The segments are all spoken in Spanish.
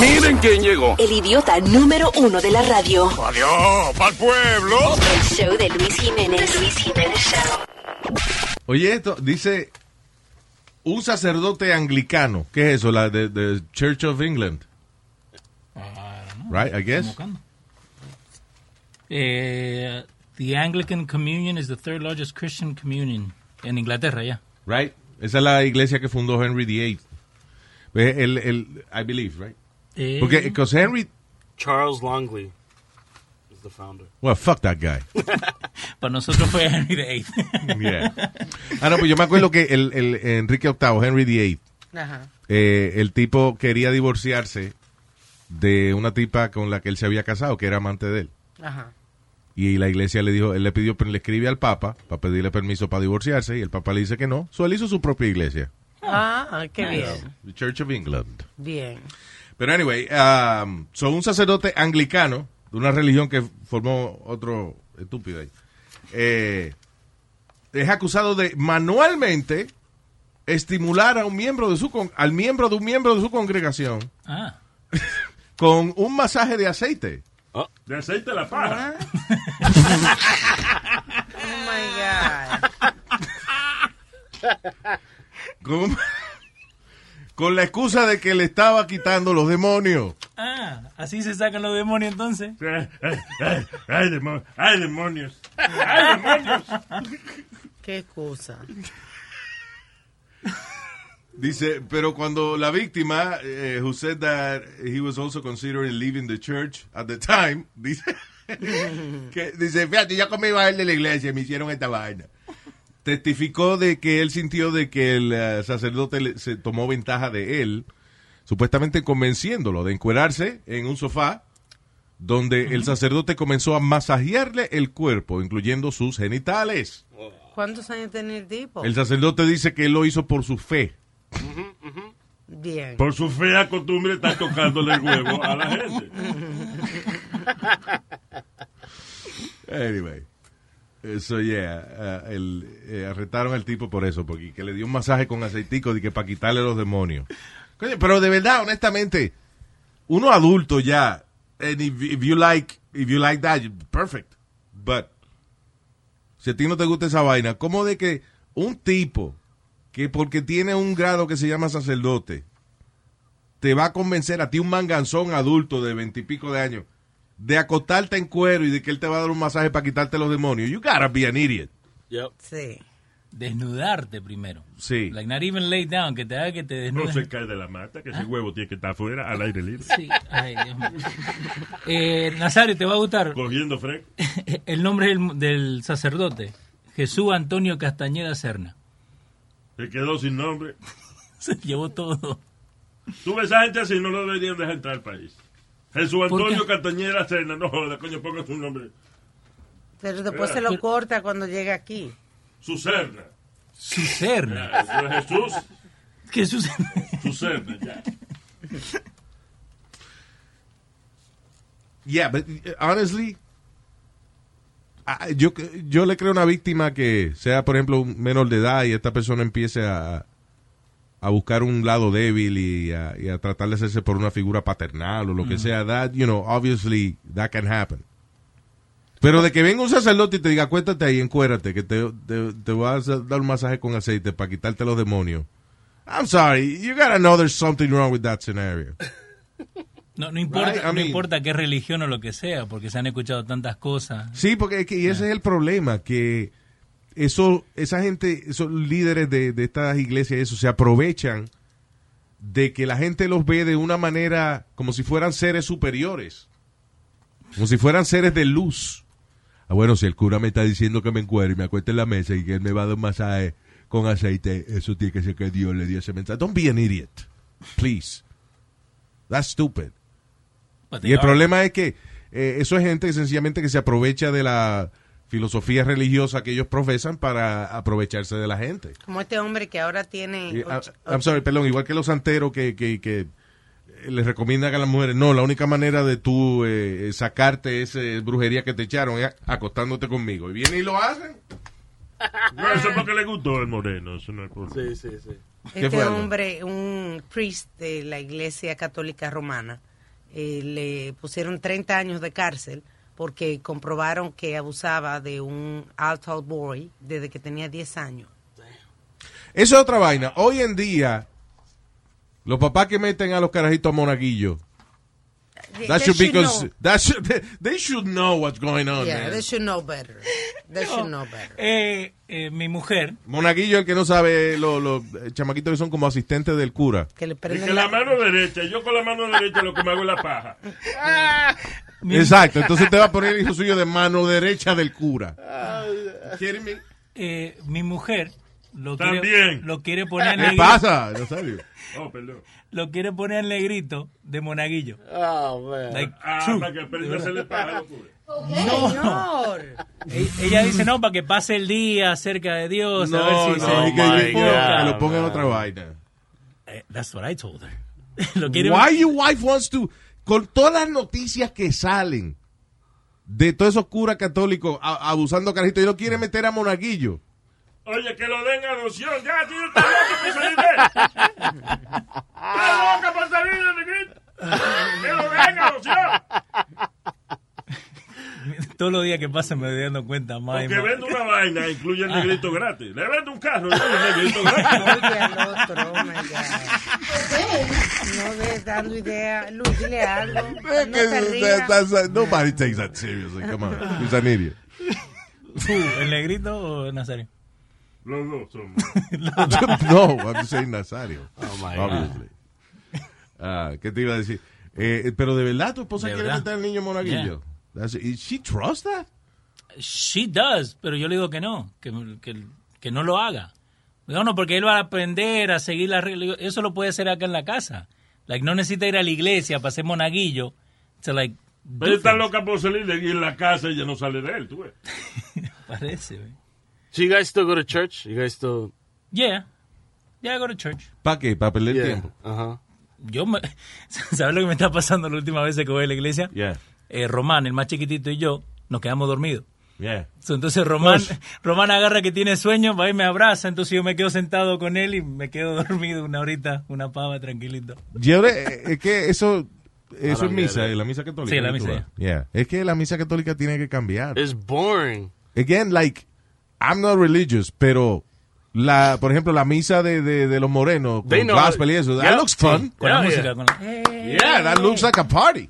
Miren quién llegó. El idiota número uno de la radio. Adiós, pa'l pueblo. El show de Luis Jiménez. Luis Jiménez Show. Oye, esto dice un sacerdote anglicano. ¿Qué es eso? La de, de Church of England. Right, I guess. Eh, the Anglican Communion is the third largest Christian communion en Inglaterra, ya. Right. Esa es la iglesia que fundó Henry VIII. Ve, El, el, I believe, right? Eh, Porque because Henry, Charles Longley is the founder. well, fuck that guy. para nosotros fue Henry VIII. Yeah. Ah, no, pues yo me acuerdo que el, el Enrique VIII, Henry VIII, Ajá. eh, el tipo quería divorciarse de una tipa con la que él se había casado, que era amante de él. Ajá. Y la iglesia le dijo, él le pidió, le escribe al Papa para pedirle permiso para divorciarse y el Papa le dice que no. So él hizo su propia iglesia. Ah, qué bien. The Church of England. Bien. Pero anyway, um, son un sacerdote anglicano de una religión que formó otro estúpido ahí. Eh, es acusado de manualmente estimular a un miembro de su con- al miembro de un miembro de su congregación ah, con un masaje de aceite. De aceite la paja. Oh my God. Con, con la excusa de que le estaba quitando los demonios. ah, así se sacan los demonios entonces. Ay, ay, ay, demo- ay, demonios. Ay, demonios. Qué excusa. Dice, pero cuando la víctima, eh, who said that he was also considering leaving the church at the time, dice, que, dice, fíjate, ya como iba a ir de la iglesia, me hicieron esta vaina. Testificó de que él sintió de que el eh, sacerdote le- se tomó ventaja de él, supuestamente convenciéndolo de encuerarse en un sofá, donde el sacerdote comenzó a masajearle el cuerpo, incluyendo sus genitales. ¿Cuántos años tiene el tipo? El sacerdote dice que él lo hizo por su fe. Bien. Por su fea costumbre está tocándole el huevo a la gente. Anyway. Eso, yeah. uh, el, eh, arrestaron al tipo por eso, porque que le dio un masaje con aceitico de que para quitarle los demonios. Coño, pero de verdad, honestamente, uno adulto ya, and if, if you like, if you like that, perfect. But, si a ti no te gusta esa vaina, ¿cómo de que un tipo que porque tiene un grado que se llama sacerdote, te va a convencer a ti un manganzón adulto de veintipico de años de acostarte en cuero y de que él te va a dar un masaje para quitarte los demonios. You gotta be an idiot. Yep. Sí. Desnudarte primero. Sí. Like not even lay down, que te haga que te No desnudes. se cae de la mata, que ese huevo tiene que estar afuera, al aire libre. Sí, ay, Dios mío. Eh, Nazario, te va a gustar Cogiendo fresco. el nombre del, del sacerdote. Jesús Antonio Castañeda Serna. Se quedó sin nombre. Se llevó todo. Tú ves a gente así, no lo deberían dejar entrar al país. Jesús ¿Por Antonio qué? Castañera Cena, no joda, coño, ponga su nombre. Pero después se lo corta cuando llega aquí. Su Serna. Su Serna. Ya, eso es Jesús, Jesús. su Serna, ya. Yeah, but uh, honestly, yo, yo le creo a una víctima que sea, por ejemplo, un menor de edad y esta persona empiece a, a buscar un lado débil y a, y a tratar de hacerse por una figura paternal o lo que sea. That, you know, obviously, that can happen. Pero de que venga un sacerdote y te diga, cuéntate ahí, encuérate, que te, te, te vas a dar un masaje con aceite para quitarte los demonios. I'm sorry, you gotta know there's something wrong with that scenario. No, no importa, Right, I no mean- importa qué religión o lo que sea, porque se han escuchado tantas cosas. Sí, porque es que, y ese es el problema, que eso, esa gente, esos líderes de, de estas iglesias, eso, se aprovechan de que la gente los ve de una manera como si fueran seres superiores, como si fueran seres de luz. Ah, bueno, si el cura me está diciendo que me encuere y me acueste en la mesa y que él me va a dar un masaje con aceite, eso tiene que ser que Dios le dio ese mensaje. Don't be an idiot, please. That's stupid. Y el are. problema es que eh, eso es gente sencillamente que se aprovecha de la filosofía religiosa que ellos profesan para aprovecharse de la gente. Como este hombre que ahora tiene... Ah, och- I'm sorry, perdón, igual que los santeros que, que, que les recomiendan a las mujeres, no, la única manera de tú eh, sacarte esa brujería que te echaron es acostándote conmigo. Y vienen y lo hacen. No, eso es porque le gustó el moreno, eso no es por... Sí, sí, sí. ¿Qué Este hombre, un priest de la Iglesia Católica Romana, eh, le pusieron 30 años de cárcel porque comprobaron que abusaba de un altar boy desde que tenía 10 años. Eso es otra vaina. Hoy en día, los papás que meten a los carajitos a monaguillo, that They should be should cons- know. that should- they, they should know what's going on, Yeah, man. they should know better. They should know better. Eh, eh, mi mujer, Monaguillo, el que no sabe, los los, eh, chamaquitos que son como asistentes del cura. Que le Y prenden que la la... mano derecha, yo con la mano derecha lo que me hago es la paja. Exacto, entonces te va a poner el hijo suyo de mano derecha del cura. ¿Quieren mi- eh, mi mujer lo También. quiere, lo quiere poner ¿Qué negrito, pasa, Rosario? Oh, perdón. lo quiere poner negrito de monaguillo. Oh, man. Like, Ah, true. para que aprenda a hacerle paja a los curas. Señor. E- Ella dice no para que pase el día cerca de Dios, a ver No, si no, se y que, my que lo pongan en otra vaina. Eh, That's what I told her. lo quiere Why your wife wants to, con todas las noticias que salen de todos esos curas católicos abusando carajitos, y lo quiere meter a monaguillo. Oye, que lo den adopción. Ya, tío, está loca por salir de. Está loca por salir de. Que lo den. todos los días que pasan me voy dando cuenta más Porque más. vende una vaina, incluye el negrito gratis. Le vende un carro, le vende el negrito gratis. Oye al otro, oh my God. No de dando idea. Luis, dile algo. No te rías. Nobody takes that seriously. Come on. He's an idiot. Tú, ¿El negrito o Nazario? Los dos somos. no, I'm saying Nazario. Oh, my obviously. Ah, ¿Qué te iba a decir? Eh, pero de verdad tu esposa De quiere verdad. meter al niño monaguillo. That's- she trust that? She does, pero yo le digo que no, que, que, que no lo haga. Digo, no, porque él va a aprender a seguir las reglas. Digo, Eso lo puede hacer acá en la casa. Like, no necesita ir a la iglesia para ser monaguillo. To, like, Pero está loca por salir de aquí en la casa y ya no sale de él, tú ves. Parece, güey. So you guys still go to church? You guys still... Yeah. Yeah, I go to church. ¿Para qué? ¿Para perder Yeah. tiempo? Uh-huh. Yo me, ¿Sabes lo que me está pasando la última vez que voy a la iglesia? Yeah. Eh, Román, el más chiquitito, y yo nos quedamos dormidos. Yeah. So, Entonces Román, Román agarra que tiene sueño, va y me abraza, entonces yo me quedo sentado con él y me quedo dormido una horita, una pava, tranquilito. Yo, eh, es que eso, eso es misa, la misa católica. Sí, la misa. Yeah. Es que la misa católica tiene que cambiar. It's boring. Again, like, I'm not religious, pero la, por ejemplo, la misa de, de, de los morenos, con They know- gospel y eso, that Yeah. looks fun. Con la Yeah, música. yeah. Con la, Yeah, that looks like a party.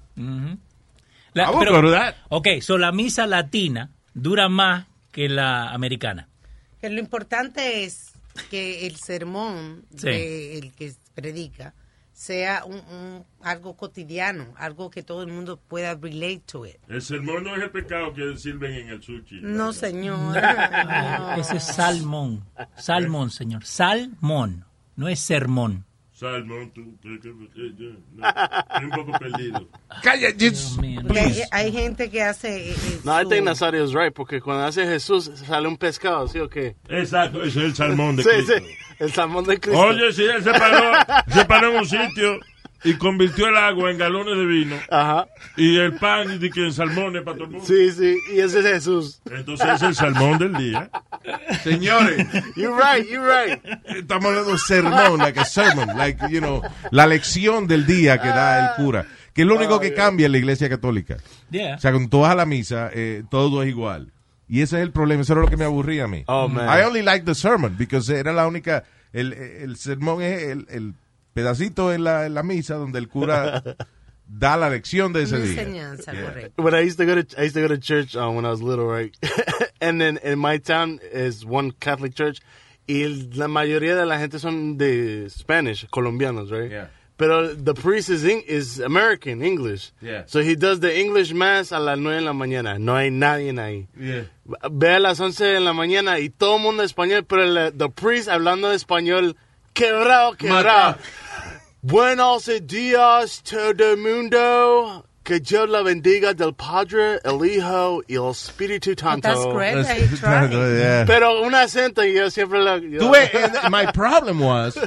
La- pero- go to that. Ok, so la misa latina dura más que la americana. Que lo importante es que el sermón Sí. de el que predica sea un, un- algo cotidiano, algo que todo el mundo pueda relate to it. El sermón no es el pecado que sirven en el sushi. No, señor. Ah, Ese es salmón. Salmón, señor. Salmón. No es sermón. Salmón, tú. Estoy un poco perdido. Calla. Porque hay, hay gente que hace... eh, eh, No, I su- think Nazario is right, porque cuando hace Jesús sale un pescado, ¿sí o qué? Exacto, ese es el salmón de Sí, Cristo. sí, el salmón de Cristo. Oye, si él se paró, se paró en un sitio y convirtió el agua en galones de vino Ajá, y el pan y que en salmones para todo el mundo. sí, sí, y ese es Jesús. Entonces es el salmón del día. Señores, You're right, you're right. estamos hablando de sermón, like a sermon, like, you know, la lección del día que da el cura, que es lo único que cambia en la iglesia católica. Yeah. O sea, cuando tú vas a la misa, eh, todo es igual. Y ese es el problema, eso era lo que me aburría a mí. Oh, man. I only like the sermon, because era la única, el, el sermón es el, el pedacito en la, en la misa donde el cura da la lección de ese día. enseñanza, Yeah. correcto. But I used to go to I used to go to church uh, when I was little, right? and then in my town is one Catholic church, y la mayoría de la gente son de Spanish, colombianos, right? Yeah. Pero the priest is in, is American English, Yeah. so he does the English mass a las 9 de la mañana. No hay nadie ahí. Yeah. Ve a las 11 de la mañana y todo el mundo español, pero el the priest hablando de español quebrado, quebrado. Buenos días todo el mundo. Que Dios la bendiga del Padre, el Hijo y el Espíritu Santo. That's great that he tried. Yeah. Pero un acento y yo siempre lo... yo- and my problem was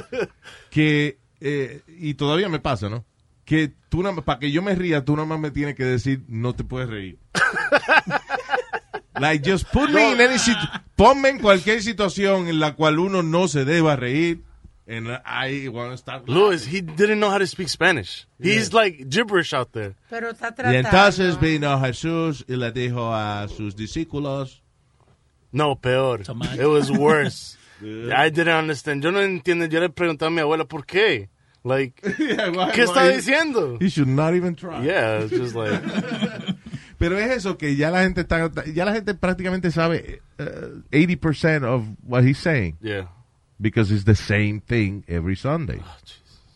que, eh, y todavía me pasa, ¿no? Que tú, para que yo me ría, tú nada más me tienes que decir, no te puedes reír. like, just put me in any situ- Ponme en cualquier situación en la cual uno no se deba reír, And I want to start. Louis, he didn't know how to speak Spanish. He's like gibberish out there. Pero está Y tratando. entonces vino Jesús y le dijo a sus discípulos. No, peor. Tomate. It was worse. I didn't understand. Yo no entiendo. Yo le pregunté a mi abuela por qué. Like, ¿qué está diciendo? He should not even try. Yeah, it's just like, Pero es eso que ya la gente está, ya la gente prácticamente sabe uh, 80% of what he's saying yeah. Because it's the same thing every Sunday. Oh,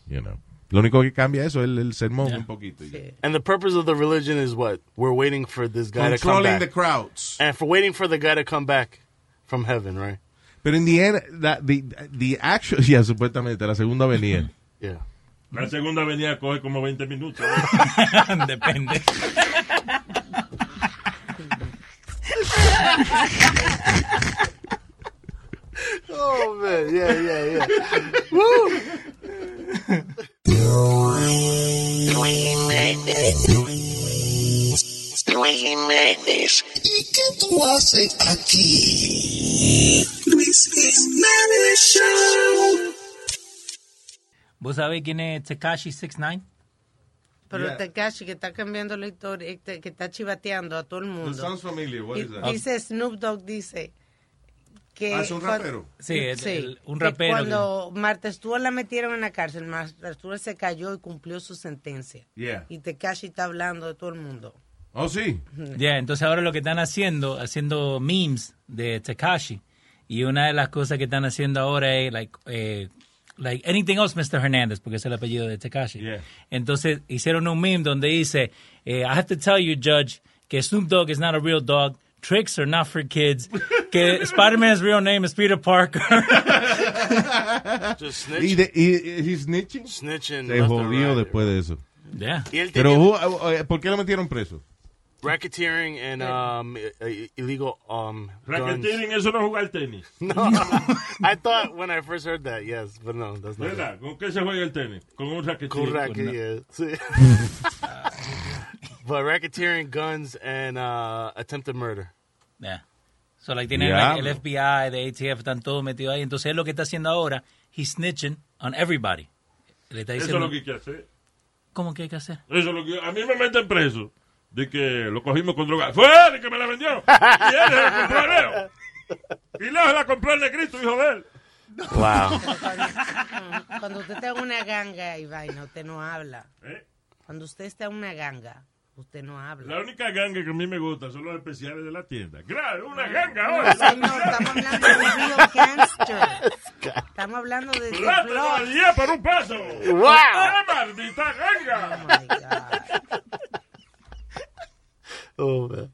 you know. Lo único que cambia eso es el, el sermón Yeah. un poquito. Sí. And the purpose of the religion is what? We're waiting for this guy to come Controlling back. the crowds. and for waiting for the guy to come back from heaven, right? But in the end, that, the, the actual, yeah, supuestamente, la segunda venía. Yeah. La segunda venía coge como 20 minutos. Depende. Oh man, yeah, yeah, yeah. Luis Jiménez. ¿Y qué tú haces aquí? Luis Jiménez Show. ¿Vos sabés quién es Tekashi 69? Pero Yeah. Tekashi que está cambiando la historia, este, que está chivateando a todo el mundo. sounds familiar. What is that? dice Snoop Dogg dice que Ah, es un rapero. Sí, es el- un que rapero cuando Marta Stewart la metieron en la cárcel, Marta Stewart se cayó y cumplió su sentencia. Yeah. Y Tekashi está hablando de todo el mundo. Oh, sí. Ya, entonces ahora lo que están haciendo, haciendo memes de Tekashi. Y una de las cosas que están haciendo ahora es, like, eh, like anything else, Mr. Hernández, porque es el apellido de Tekashi. Yeah. Entonces hicieron un meme donde dice, eh, I have to tell you, Judge, que Snoop Dogg is not a real dog. Tricks are not for kids. que Spider-Man's real name is Peter Parker. Just Y, snitching. de, y, y he's snitching. snitching. Se jodió right. después de eso. yeah. Pero, tenía who- eh, ¿por qué lo metieron preso? racketeering and um, i- i- illegal um, guns. Racketeering, eso no es jugar tenis. No, I thought when I first heard that, yes, but no, that's not it. ¿Verdad? ¿Con qué se juega el tenis? Con un raquetín. Cool racket, yeah. But racketeering, guns, and uh, attempted murder. Yeah. So, like, tienen like, el. FBI, de ATF, están todos metidos ahí. Entonces, él lo que está haciendo ahora, he's snitching on everybody. Le está Eso es diciendo, lo que hay que hacer. ¿cómo que hay que hacer? Eso es lo que... A mí me meten preso. De que lo cogimos con droga. ¡Fue él que me la vendió! Y él compró a Leo. Y se la compró el negrito, hijo de él. Wow. Cuando, cuando usted está en una ganga y vaina, usted no habla. ¿Eh? Cuando usted está en una ganga, usted no La habla. única ganga que a mí me gusta son los especiales de la tienda. ¡Claro, una ganga ahora! Señor, estamos hablando de real gangster. Estamos hablando de, de ¡Plátano al día por un peso! Wow. ¡Qué maldita ganga! Oh, my God. Oh, man.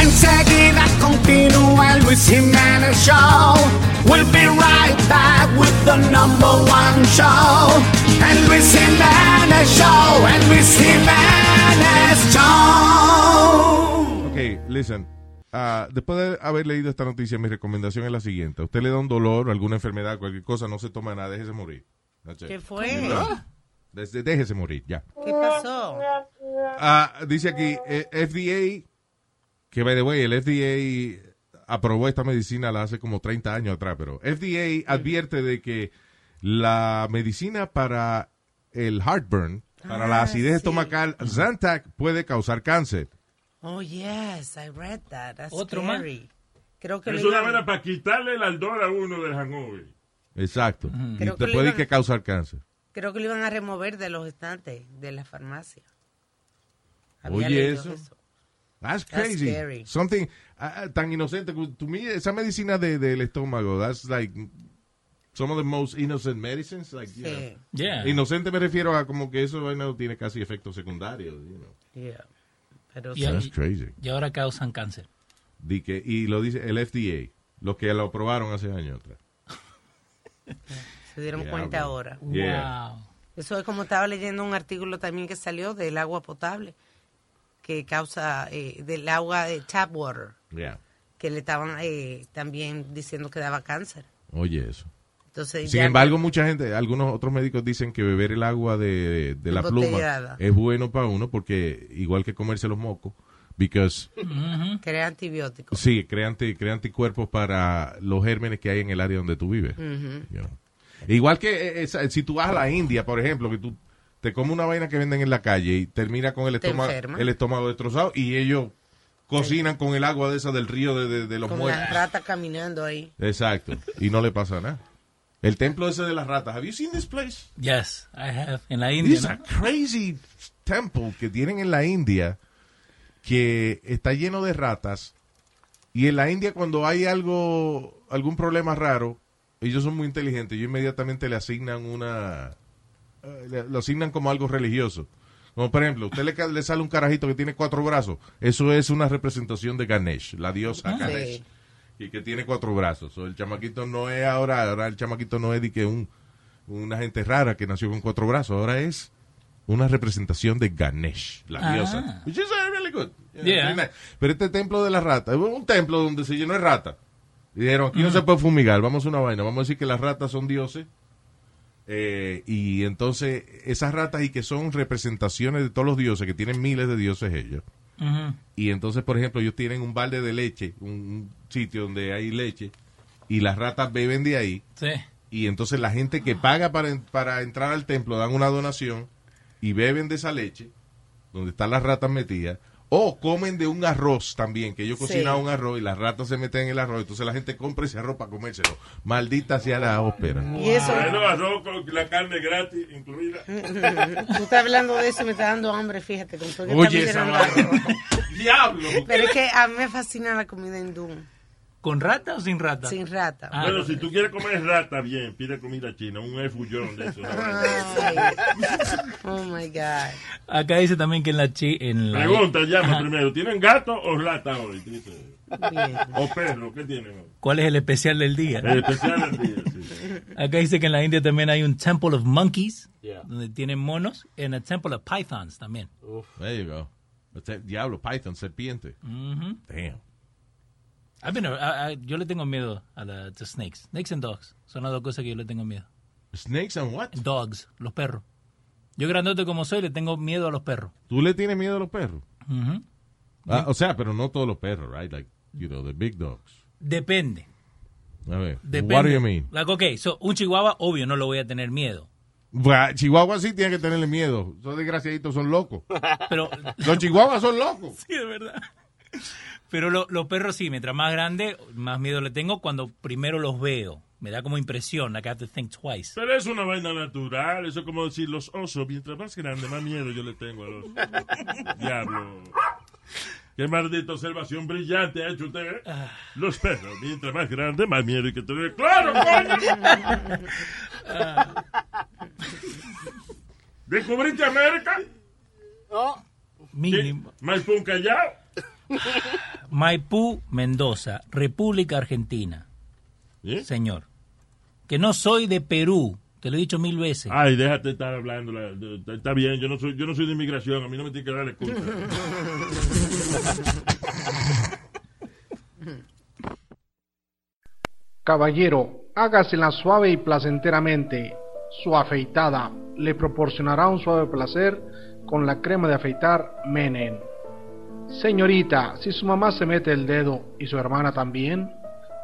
Enseguida continúa el Luis Jiménez Show. We'll be right back with the number one show. El Luis Jiménez Show. El Luis Jiménez Show. Ok, listen. Ah, después de haber leído esta noticia, mi recomendación es la siguiente. A usted le da un dolor, alguna enfermedad, cualquier cosa, no se toma nada, déjese morir. ¿Qué fue? Desde- déjese morir, ya. ¿Qué pasó? Ah, dice aquí, eh, FDA, que by the way, el FDA aprobó esta medicina la hace como 30 años atrás, pero FDA advierte de que la medicina para el heartburn, para la Ah, acidez sí. estomacal, Zantac puede causar cáncer. Oh, yes, I read that. That's Otro más. scary. Creo que Es una manera para quitarle el ardor a uno del hangover. Exacto. Y Creo que te puede iban- que causar cáncer. Creo que lo iban a remover de los estantes de la farmacia. Había Oye, leído eso. That's That's crazy. scary. Something ah, tan inocente. To me, esa medicina de, del estómago, that's like some of the most innocent medicines. Like, you know. Yeah. Inocente me refiero a como que eso no tiene casi efectos secundarios. You know. yeah. Pero Yeah. That's crazy. Y ahora causan cáncer. Di que, y lo dice el FDA, los que lo aprobaron hace años atrás. se dieron Yeah, cuenta bro. ahora. Yeah. Wow. Eso es como estaba leyendo un artículo también que salió del agua potable, que causa, eh, del agua de tap water, Yeah. que le estaban eh, también diciendo que daba cáncer. Oye, eso. Entonces, Sin embargo, mucha gente, algunos otros médicos dicen que beber el agua de, de la pluma es bueno para uno porque, igual que comerse los mocos, Because, Crea antibióticos. sí, crea, anti- crea anticuerpos para los gérmenes que hay en el área donde tú vives. You know. Igual que eh, esa- si tú vas a la India, por ejemplo, que tú te comes una vaina que venden en la calle y termina con el Te estómago, el estómago destrozado y ellos cocinan con el agua de esa del río de, de- de los Con muertos. las ratas caminando ahí. Exacto. Y no le pasa nada. El templo ese de las ratas. Have you seen this place? Yes, I have. En la India, It's a ¿no? crazy temple que tienen en la India que está lleno de ratas. Y en la India cuando hay algo, algún problema raro, ellos son muy inteligentes. Ellos inmediatamente le asignan una, eh, le- lo asignan como algo religioso. Como por ejemplo, usted le, le sale un carajito que tiene cuatro brazos. Eso es una representación de Ganesh, la diosa Ah. Ganesh Sí. Y que tiene cuatro brazos. So, el chamaquito no es ahora, ahora el chamaquito no es de que un, una gente rara que nació con cuatro brazos, ahora es una representación de Ganesh, la Ah. diosa. Which is really good. Yeah, Yeah. very nice. Pero este templo de las ratas, es un templo donde se llenó de ratas. Y dijeron, aquí no se puede fumigar, vamos a una vaina, vamos a decir que las ratas son dioses. Eh, y entonces esas ratas y que son representaciones de todos los dioses, que tienen miles de dioses ellos. Y entonces, por ejemplo, ellos tienen un balde de leche, un, sitio donde hay leche, y las ratas beben de ahí. Sí. Y entonces la gente que paga para, para entrar al templo dan una donación y beben de esa leche, donde están las ratas metidas, o comen de un arroz también, que ellos Sí. cocinan un arroz y las ratas se meten en el arroz, entonces la gente compra ese arroz para comérselo. Maldita sea la ópera. Y eso, Bueno, arroz con la carne gratis incluida. tú estás hablando de eso y me está dando hambre, fíjate. Con todo Oye, esa. ¡Diablo! Pero es que a mí me fascina la comida hindú, ¿Con rata o sin rata? sin rata. Ah, Bueno, si tú quieres comer rata, bien, pide comida china, un efullón de eso. Oh my God. Acá dice también que en la chi, en la Pregunta, llama Ajá. primero, ¿tienen gato o rata hoy? Bien. O perro, ¿qué tienen hoy? ¿Cuál es el especial del día? El especial del día, sí. Acá dice que en la India también hay un Temple of Monkeys, Yeah. donde tienen monos, y en el Temple of Pythons también. There you go. Este, Diablo, Python, serpiente. Damn. I've been a- I- I- yo le tengo miedo a la to snakes. Snakes and dogs. Son las dos cosas que yo le tengo miedo. Snakes and what? Dogs, los perros. Yo grandote como soy, le tengo miedo a los perros. ¿Tú le tienes miedo a los perros? Ah, o sea, pero no todos los perros, right? Like, you know, the big dogs. Depende. A ver, Depende. what do you mean? Like, okay, so, un chihuahua, obvio, no lo voy a tener miedo. Chihuahua sí tiene que tenerle miedo. Esos desgraciaditos son locos. Pero, Los chihuahuas son locos. sí, de verdad. Pero lo- los perros sí, mientras más grande, más miedo le tengo cuando primero los veo. Me da como impresión, like I have to think twice. Pero es una vaina natural, eso es como decir los osos, mientras más grande, más miedo yo le tengo a los Diablo. Qué maldita observación brillante ha hecho usted. ¿eh? Los perros, mientras más grande, más miedo hay que tener. ¡Claro, coño! ¿Descubriste América? Mínimo. ¿Maipú un Callao? Maipú, Mendoza, República Argentina. ¿Eh? Señor. Que no soy de Perú. Te lo he dicho mil veces. Ay, déjate estar hablando. la- está bien, yo no soy, yo no soy de inmigración, a mí no me tiene que darle culpa. Caballero, hágasela suave y placenteramente. Su afeitada le proporcionará un suave placer con la crema de afeitar Menen. Señorita, si su mamá se mete el dedo y su hermana también,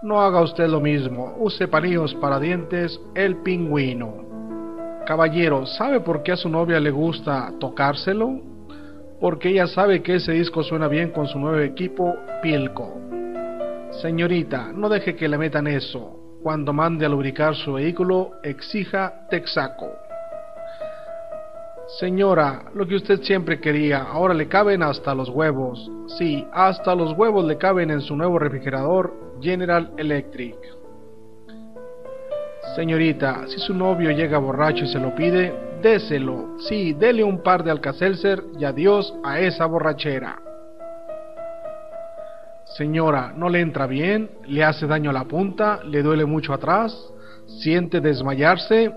no haga usted lo mismo. Use palillos para dientes El Pingüino. Caballero, ¿sabe por qué a su novia le gusta tocárselo? Porque ella sabe que ese disco suena bien con su nuevo equipo Pilco. Señorita, no deje que le metan eso. Cuando mande a lubricar su vehículo, exija Texaco. Señora, lo que usted siempre quería, ahora le caben hasta los huevos. Sí, hasta los huevos le caben en su nuevo refrigerador General Electric. Señorita, si su novio llega borracho y se lo pide, déselo. Sí, dele un par de Alcacelser y adiós a esa borrachera. Señora, ¿no le entra bien? ¿Le hace daño a la punta? ¿Le duele mucho atrás? ¿Siente desmayarse?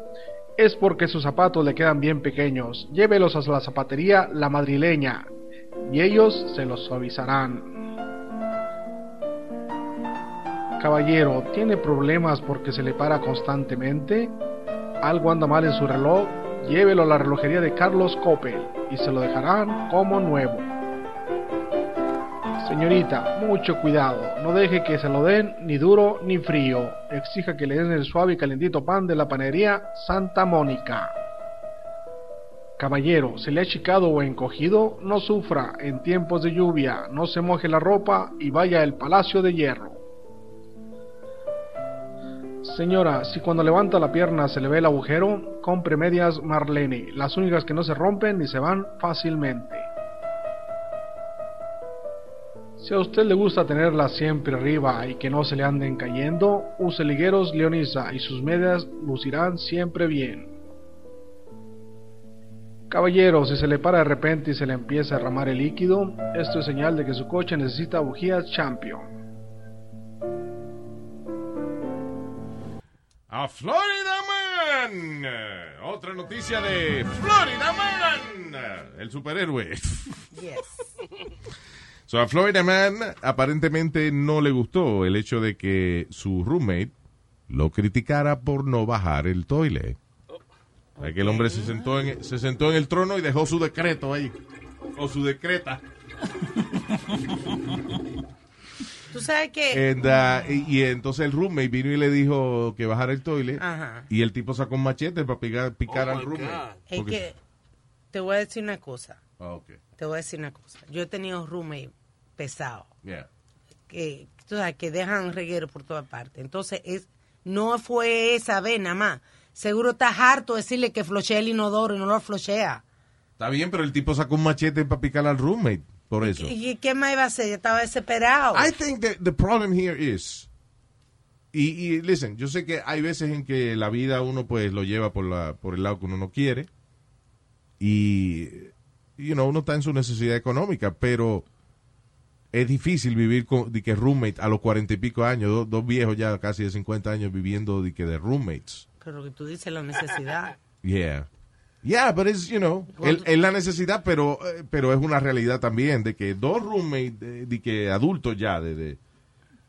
Es porque sus zapatos le quedan bien pequeños. Llévelos a la zapatería La Madrileña y ellos se los suavizarán. Caballero, ¿tiene problemas porque se le para constantemente? ¿Algo anda mal en su reloj? Llévelo a la relojería de Carlos Coppel y se lo dejarán como nuevo. Señorita, mucho cuidado. No deje que se lo den ni duro ni frío. Exija que le den el suave y calentito pan de la panería Santa Mónica. Caballero, se le ha achicado o encogido, no sufra. En tiempos de lluvia, no se moje la ropa y vaya al Palacio de Hierro. Señora, si cuando levanta la pierna se le ve el agujero, compre medias Marlene, las únicas que no se rompen ni se van fácilmente. Si a usted le gusta tenerlas siempre arriba y que no se le anden cayendo, use ligueros Leonisa y sus medias lucirán siempre bien. Caballero, si se le para de repente y se le empieza a derramar el líquido, esto es señal de que su coche necesita bujías Champion. A Florida Man. Otra noticia de Florida Man. El superhéroe. So, a Florida Man aparentemente no le gustó el hecho de que su roommate lo criticara por no bajar el toile. O sea, que el hombre se sentó, en, se sentó en el trono y dejó su decreto ahí. O su decreta. Tú sabes que... And, uh, y, y entonces el roommate vino y le dijo que bajara el toile. Ajá. Y el tipo sacó un machete para picar, picar Oh, al roommate. Es que te voy a decir una cosa. Ah. Te voy a decir una cosa. Yo he tenido roommate pesado. Yeah. que, tú sabes, que dejan reguero por todas partes. Entonces, es, no fue esa vez nada más. Seguro estás harto de decirle que flochea el inodoro y no lo flochea. Está bien, pero el tipo sacó un machete para picar al roommate. Por eso. ¿Y qué más iba a hacer? Yo estaba desesperado. I think that the problem here is. Y, y listen, yo sé que hay veces en que la vida uno pues lo lleva por la por el lado que uno no quiere y you know, uno está en su necesidad económica, pero es difícil vivir con de que roommate a los cuarenta y pico años, dos, dos viejos ya casi de 50 años viviendo de que de roommates. Pero que tú dices la necesidad. Yeah. Yeah, but it's, you know, es es la necesidad, pero, eh, pero es una realidad también de que dos roommates, de, de que adultos ya, de, de,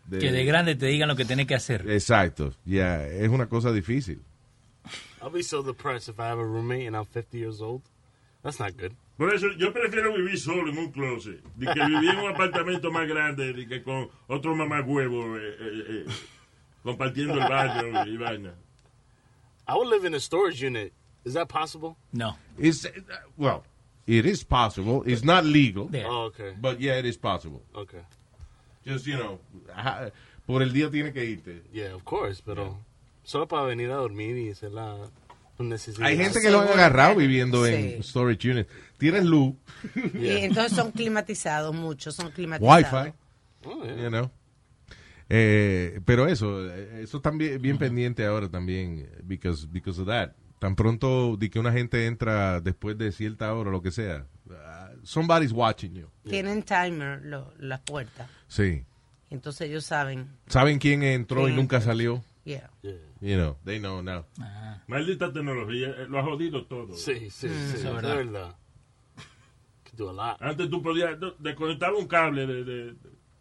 de- Que de grande te digan lo que tenés que hacer. Exacto, yeah, es una cosa difícil. I'll be so depressed if I have a roommate and I'm 50 years old. That's not good. Por eso yo prefiero vivir solo en un closet, de que vivir en un apartamento más grande, de que con otro mamá huevo, eh, eh, eh, compartiendo el baño y vaina. I would live in a storage unit. Is that possible? No. It's, uh, well, it is possible. It's not legal, There. Oh, okay. but yeah, it is possible. Okay. Just, you know, por el día tiene que irte. Yeah, of course, pero solo para venir a dormir y hacer la. Hay gente que lo han agarrado viviendo en Sí. storage units. Tienen luz, Y entonces son climatizados, muchos son climatizados. wifi. Oh, yeah. you know. Eh, pero eso, eso también bien pendiente ahora también, because, because of that. Tan pronto de que una gente entra después de cierta hora o lo que sea, uh, somebody's watching you. Tienen timer lo- las puertas. Sí. Entonces ellos saben. ¿Saben quién entró y Sí. nunca salió? Yeah. Yeah. You know, they know now. Maldita tecnología, eh, lo ha jodido todo. Sí, sí, sí. eso es de verdad. verdad. Could do a lot. Antes tú podías desconectar un cable de, de- de-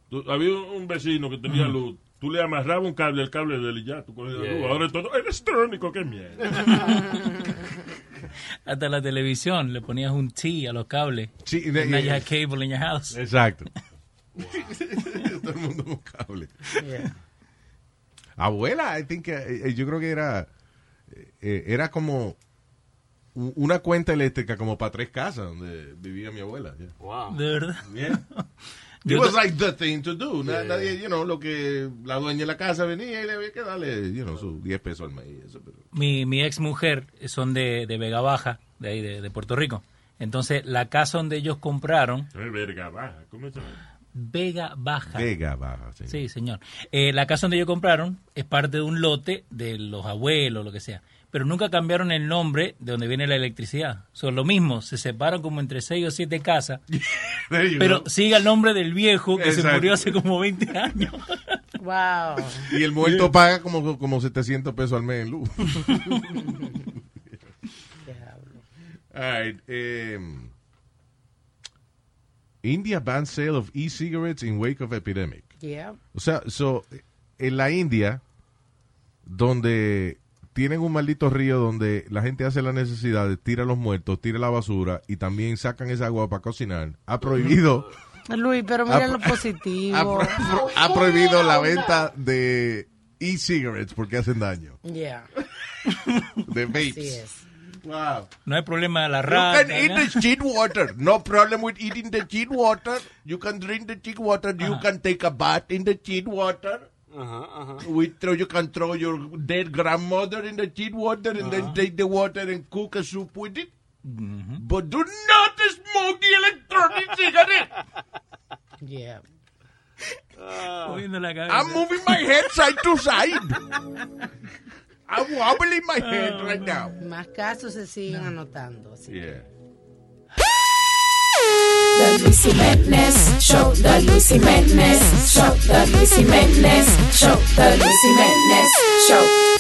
tú- había un, vecino que tenía luz. Tú le amarrabas un cable al cable de él y ya, tú cogías Yeah. luz. Ahora es todo electrónico, qué mierda. Hasta la televisión le ponías un T a los cables. Sí, And now you have cable in your house. Exacto. Todo el mundo con cable. Yeah. Abuela, I think, eh, eh, yo creo que era, eh, era como una cuenta eléctrica como para tres casas donde vivía mi abuela. yeah. Wow. De verdad. Yeah. It was like the thing to do. Yeah. Nadie, you know, lo que la dueña de la casa venía y le había que darle, you know, sus 10 pesos al mes. y Eso, pero, mi, mi ex mujer son de, de Vega Baja, de ahí, de, de Puerto Rico. Entonces, la casa donde ellos compraron, Es verga baja, ¿cómo se llama? Vega Baja. Vega baja. sí. Sí, señor. Eh, la casa donde ellos compraron es parte de un lote de los abuelos, lo que sea. Pero nunca cambiaron el nombre de donde viene la electricidad. Son lo mismo, se separan como entre seis o siete casas, pero go. sigue el nombre del viejo que se murió hace como 20 años. Wow. Y el muerto paga como, como 700 pesos al mes en luz. All right, um, India bans sale of e-cigarettes in wake of epidemic. Yeah. O sea, so, en la India, donde tienen un maldito río donde la gente hace la necesidad, tira los muertos, tira la basura y también sacan esa agua para cocinar, ha prohibido Luis, pero mira Ha- lo positivo. Ha, pro- ha prohibido la venta de e-cigarettes porque hacen daño. Yeah. De vapes. Así es. Wow. No hay problema de la You can eat the cheat water. No problem with eating the cheat water. You can drink the cheat water. You can take a bath in the cheat water. Ajá, ajá. We throw, you can throw your dead grandmother in the cheat water and then ah. take the water and cook a soup with it. Mm-hmm. But do not smoke the electronic cigarette. Yeah. Moviendo. I'm moving my head side to side. I'm wobbling my head right now. Más casos se siguen anotando. así. Yeah. The Luis Jiménez Show, The Luis Jiménez Show, The Luis Jiménez Show, The Luis Jiménez Show.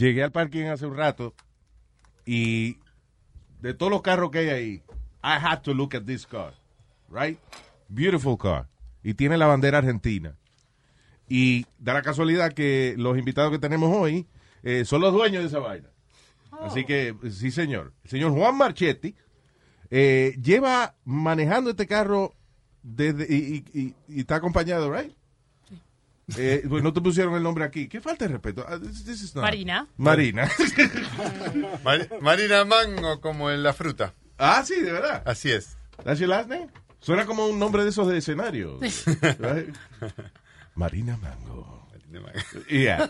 Llegué al parking hace un rato y de todos los carros que hay ahí, I had to look at this car, right? Beautiful car. Y tiene la bandera argentina. Y da la casualidad que los invitados que tenemos hoy eh, son los dueños de esa vaina. Así que, sí, señor. El señor Juan Marchetti eh, lleva manejando este carro desde, y, y- y- y está acompañado, right? Eh, pues no te pusieron el nombre aquí. ¿Qué falta de respeto? Ah, this- this is not- Marina. Marina. Mari- Marina Mango, como en la fruta. ah, sí, de verdad. Así es. That's your last name? Suena como un nombre de esos de escenario. Right? Marina Mango. Yeah.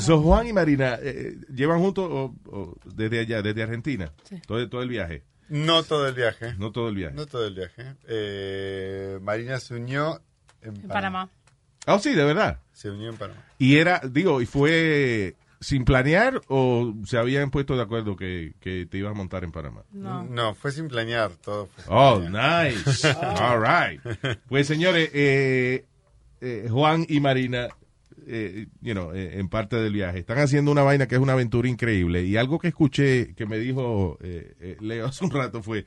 So Juan y Marina eh, llevan juntos o- o desde allá, desde Argentina. Todo, todo el viaje. No todo el viaje. No todo el viaje. No todo el viaje. Eh, Marina se unió en En Panamá. Panamá. Ah, sí, de verdad. Se unió en Panamá. Y era, digo, y fue sin planear o se habían puesto de acuerdo que, que te ibas a montar en Panamá. No. fue sin planear todo. Fue sin Oh, planear. nice. All right. Pues señores, eh, eh, Juan y Marina, eh, you know, eh, en parte del viaje, están haciendo una vaina que es una aventura increíble. Y algo que escuché que me dijo eh, eh, Leo hace un rato fue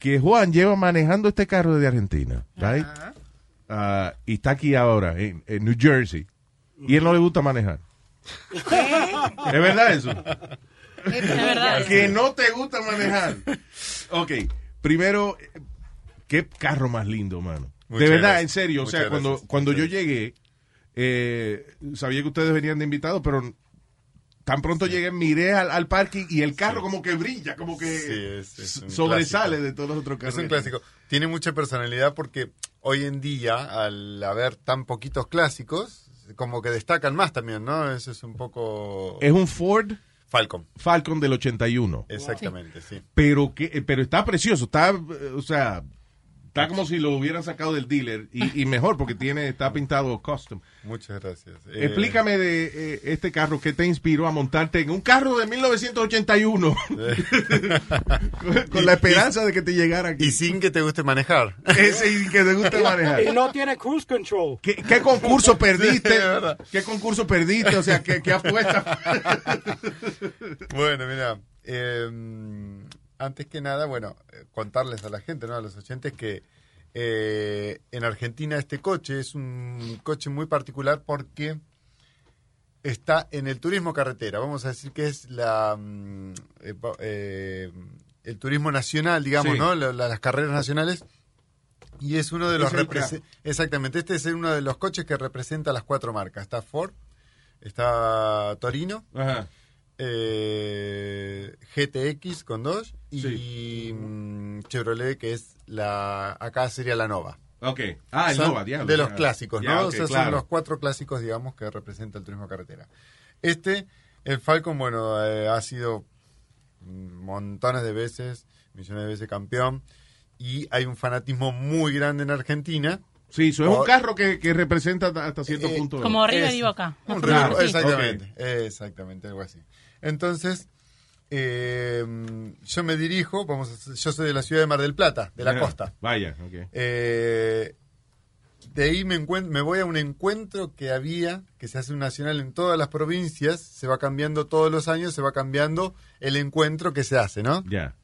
que Juan lleva manejando este carro desde Argentina, right? Ah, y está aquí ahora, en, en New Jersey. Y él no le gusta manejar. ¿Es verdad eso? Es verdad. Que no te gusta manejar. Ok, primero, qué carro más lindo, mano. Muchas de verdad, gracias. en serio. O sea, cuando, cuando yo llegué, eh, sabía que ustedes venían de invitados, pero tan pronto llegué, miré al, al parking y el carro como que brilla, como que Sí, es- sobresale clásico. de todos los otros carros. Es un clásico. Tiene mucha personalidad porque hoy en día, al haber tan poquitos clásicos, como que destacan más también, ¿no? Eso es un poco... Es un Ford Falcon. Falcon del 81. Exactamente, sí. Pero que, eh, pero está precioso, está, eh, o sea, está como si lo hubieran sacado del dealer y, y mejor porque tiene, está pintado custom. Muchas gracias. Eh, Explícame de eh, este carro que te inspiró a montarte en un carro de 1981 con, con la esperanza de que te llegara aquí. Y sin que te guste manejar. Ese y que te guste manejar. Y no tiene cruise control. ¿Qué, qué concurso perdiste? Sí. ¿Qué concurso perdiste? O sea, ¿qué, qué apuesta? Bueno, mira, eh, antes que nada, bueno, eh, contarles a la gente, ¿no? A los oyentes que eh, en Argentina este coche es un coche muy particular porque está en el turismo carretera. Vamos a decir que es la mm, eh, eh, el turismo nacional, digamos, Sí. ¿no? La- la- las carreras nacionales. Y es uno de los Es exactamente, este es uno de los coches que representa las cuatro marcas. Está Ford, está Torino, Ajá. Eh, GTX con dos y mm, Chevrolet que es la acá sería la Nova. Ok. Ah, el Son Nova, diablo. de los Ya. clásicos, ¿no? Ya, O sea, claro. son los cuatro clásicos, digamos, que representa el turismo carretera. Este, el Falcon, bueno, eh, ha sido montones de veces, millones de veces campeón, y hay un fanatismo muy grande en Argentina. Sí, eso es un carro que, que representa hasta cierto Eh, punto. Como River Es- y Boca. Un River- sí. exactamente, exactamente, algo así. Entonces, eh, yo me dirijo, vamos a- yo soy de la ciudad de Mar del Plata, de la Ajá. costa. Vaya, ok. Eh, de ahí me, me voy a un encuentro que había, que se hace un nacional en todas las provincias, se va cambiando todos los años, se va cambiando el encuentro que se hace, ¿no? Ya.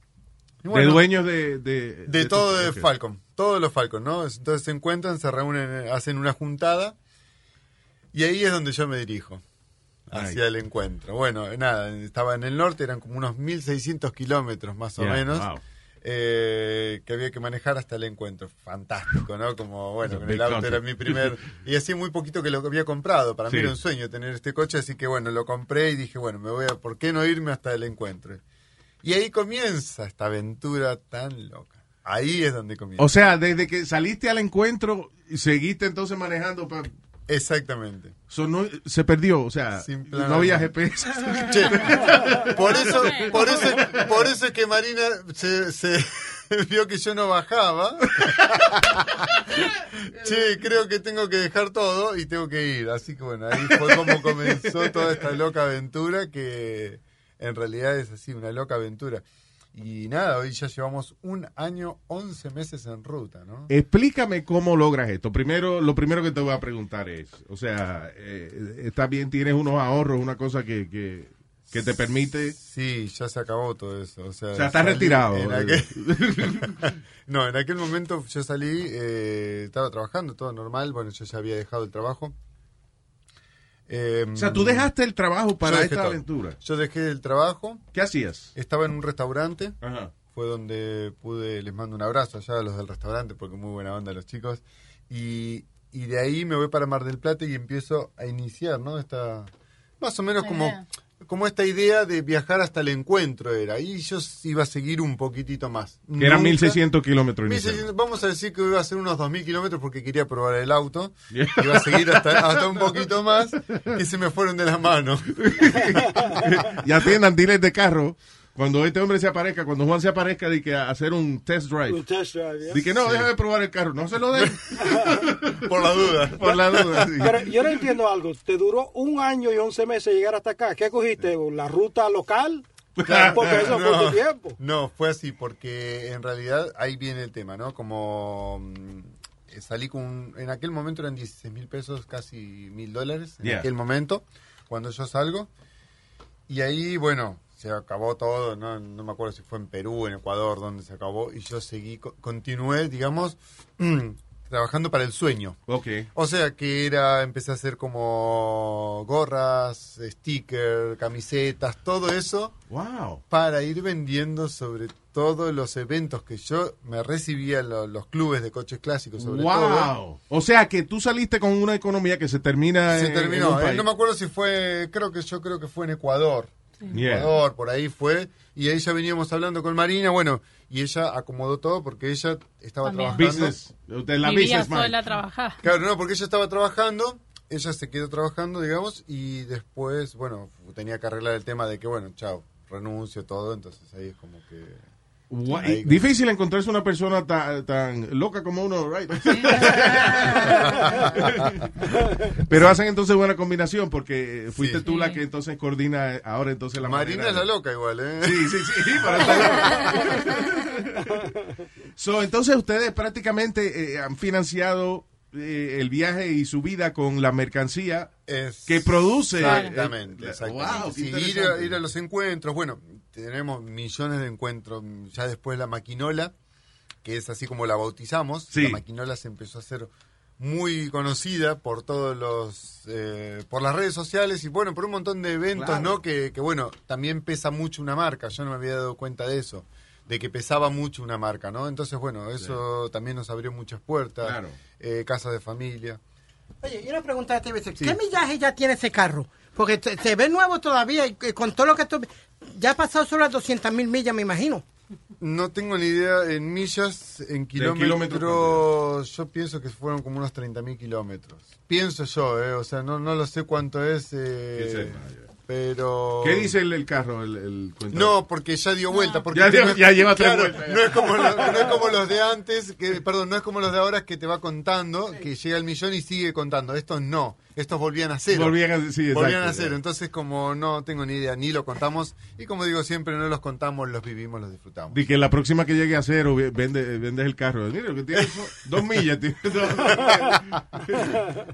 Y bueno, de dueños de... De, de todo de. Falcon, todos los Falcon, ¿no? Entonces se encuentran, se reúnen, hacen una juntada y ahí es donde yo me dirijo hacia el encuentro. Bueno, nada, estaba en el norte, eran como unos 1600 kilómetros más o menos. wow. eh, que había que manejar hasta el encuentro. Fantástico, ¿no? Como, bueno, con el auto era mi primer... Y así muy poquito que lo había comprado. Para Sí. mí era un sueño tener este coche, así que bueno, lo compré y dije, bueno, me voy a... ¿Por qué no irme hasta el encuentro? Y ahí comienza esta aventura tan loca. Ahí es donde comienza. O sea, desde que saliste al encuentro, y seguiste entonces manejando. pa- Exactamente. So, no- se perdió, o sea, no había. GPS. Che, por eso, por eso, por eso es que Marina se, se vio que yo no bajaba. che, creo que tengo que dejar todo y tengo que ir. Así que bueno, ahí fue como comenzó toda esta loca aventura que en realidad es así, una loca aventura. Y nada, hoy ya llevamos un año, 11 meses en ruta, ¿no? Explícame cómo logras esto. Primero, lo primero que te voy a preguntar es, o sea, eh, está bien, tienes unos ahorros, una cosa que, que, que te permite... Sí, ya se acabó todo eso. O sea, O sea, estás retirado. en aquel- no, en aquel momento yo salí, eh, estaba trabajando, todo normal. Bueno, yo ya había dejado el trabajo. Eh, O sea, tú dejaste el trabajo para esta todo. aventura. Yo dejé el trabajo. ¿Qué hacías? Estaba en un restaurante. Ajá. Fue donde pude, les mando un abrazo allá a los del restaurante, porque muy buena onda los chicos. Y, y de ahí me voy para Mar del Plata y empiezo a iniciar, ¿no? Esta, más o menos como. Como esta idea de viajar hasta el encuentro era. Y yo iba a seguir un poquitito más. Que eran Nunca- 1600 kilómetros 1600, iniciales. vamos a decir que iba a ser unos 2.000 kilómetros porque quería probar el auto. Iba a seguir hasta, hasta un poquito más y se me fueron de las manos. y atiendan dealers de carro. Cuando este hombre se aparezca, cuando Juan se aparezca, de que a hacer un test drive. Un test drive, ¿ya? Di que no, Sí. déjame probar el carro. No se lo den. Por la duda. Por la duda. sí. Pero yo no entiendo algo. Te duró un año y 11 meses llegar hasta acá. ¿Qué cogiste? ¿La ruta local? Porque eso fue tu tiempo. No, fue así, porque en realidad ahí viene el tema, ¿no? Como mm, salí con, un- en aquel momento eran 16 mil pesos, casi mil dólares, en Yeah. aquel momento, cuando yo salgo. Y ahí, bueno, se acabó todo, ¿no? No me acuerdo si fue en Perú, en Ecuador, donde se acabó, y yo seguí, co- continué, digamos, trabajando para el sueño. Ok. O sea que era, empecé a hacer como gorras, stickers, camisetas, todo eso Wow. para ir vendiendo sobre todos los eventos que yo me recibía en lo- los clubes de coches clásicos sobre todo. Wow. O sea que tú saliste con una economía que se termina Se en- en terminó, un ¿eh? país. no me acuerdo si fue, creo que yo creo que fue en Ecuador. Yeah. Ecuador, por ahí fue, y ahí ya veníamos hablando con Marina, bueno, y ella acomodó todo porque ella estaba También. trabajando. Business. De la Vivía sola a trabajar. Claro, no, porque ella estaba trabajando, ella se quedó trabajando, digamos, y después, bueno, tenía que arreglar el tema de que, bueno, chao, renuncio, todo, entonces ahí es como que... Difícil encontrarse una persona tan, tan loca como uno, right? Pero hacen entonces buena combinación porque fuiste Sí. tú la que entonces coordina ahora entonces la Marina es la loca igual, ¿eh? Sí, sí, sí, pero está loca. So, entonces ustedes prácticamente eh, han financiado eh, el viaje y su vida con la mercancía Es- que produce. Exactamente, eh, exactamente. Wow, qué Sí, ir, a, interesante. ir a los encuentros, bueno, tenemos millones de encuentros. Ya después la maquinola, que es así como la bautizamos, Sí. la maquinola se empezó a hacer muy conocida por todos los, eh, por las redes sociales y bueno, por un montón de eventos, Claro. ¿no? Que, que bueno, también pesa mucho una marca. Yo no me había dado cuenta de eso, de que pesaba mucho una marca, ¿no? Entonces, bueno, eso también nos abrió muchas puertas, Claro. eh, casas de familia. Oye, y una pregunta a ti. Sí. ¿Qué millaje ya tiene ese carro? Porque se, ve nuevo todavía y y con todo lo que tú... Ya ha pasado solo las 200 mil millas, me imagino. No tengo ni idea en millas, en kilómetros kilómetros. Yo pienso que fueron como unos 30 mil kilómetros. Pienso yo, eh, o sea, no, no lo sé cuánto es, eh, pero. ¿Qué dice el, el carro? El, el No, porque ya dio vuelta. Porque Ya dio- lleva tres vueltas, ya. No es, como los, no es como los de antes, que, perdón, no es como los de ahora que te va contando, que llega el millón y sigue contando. Estos no. Estos volvían a cero. Volvían a- sí, exacto, Volvían a cero. Entonces, como no tengo ni idea, ni lo contamos. Y como digo siempre, no los contamos, los vivimos, los disfrutamos. Di que la próxima que llegue a cero ve- vende, vendes el carro. Mira, lo que tiene son dos millas.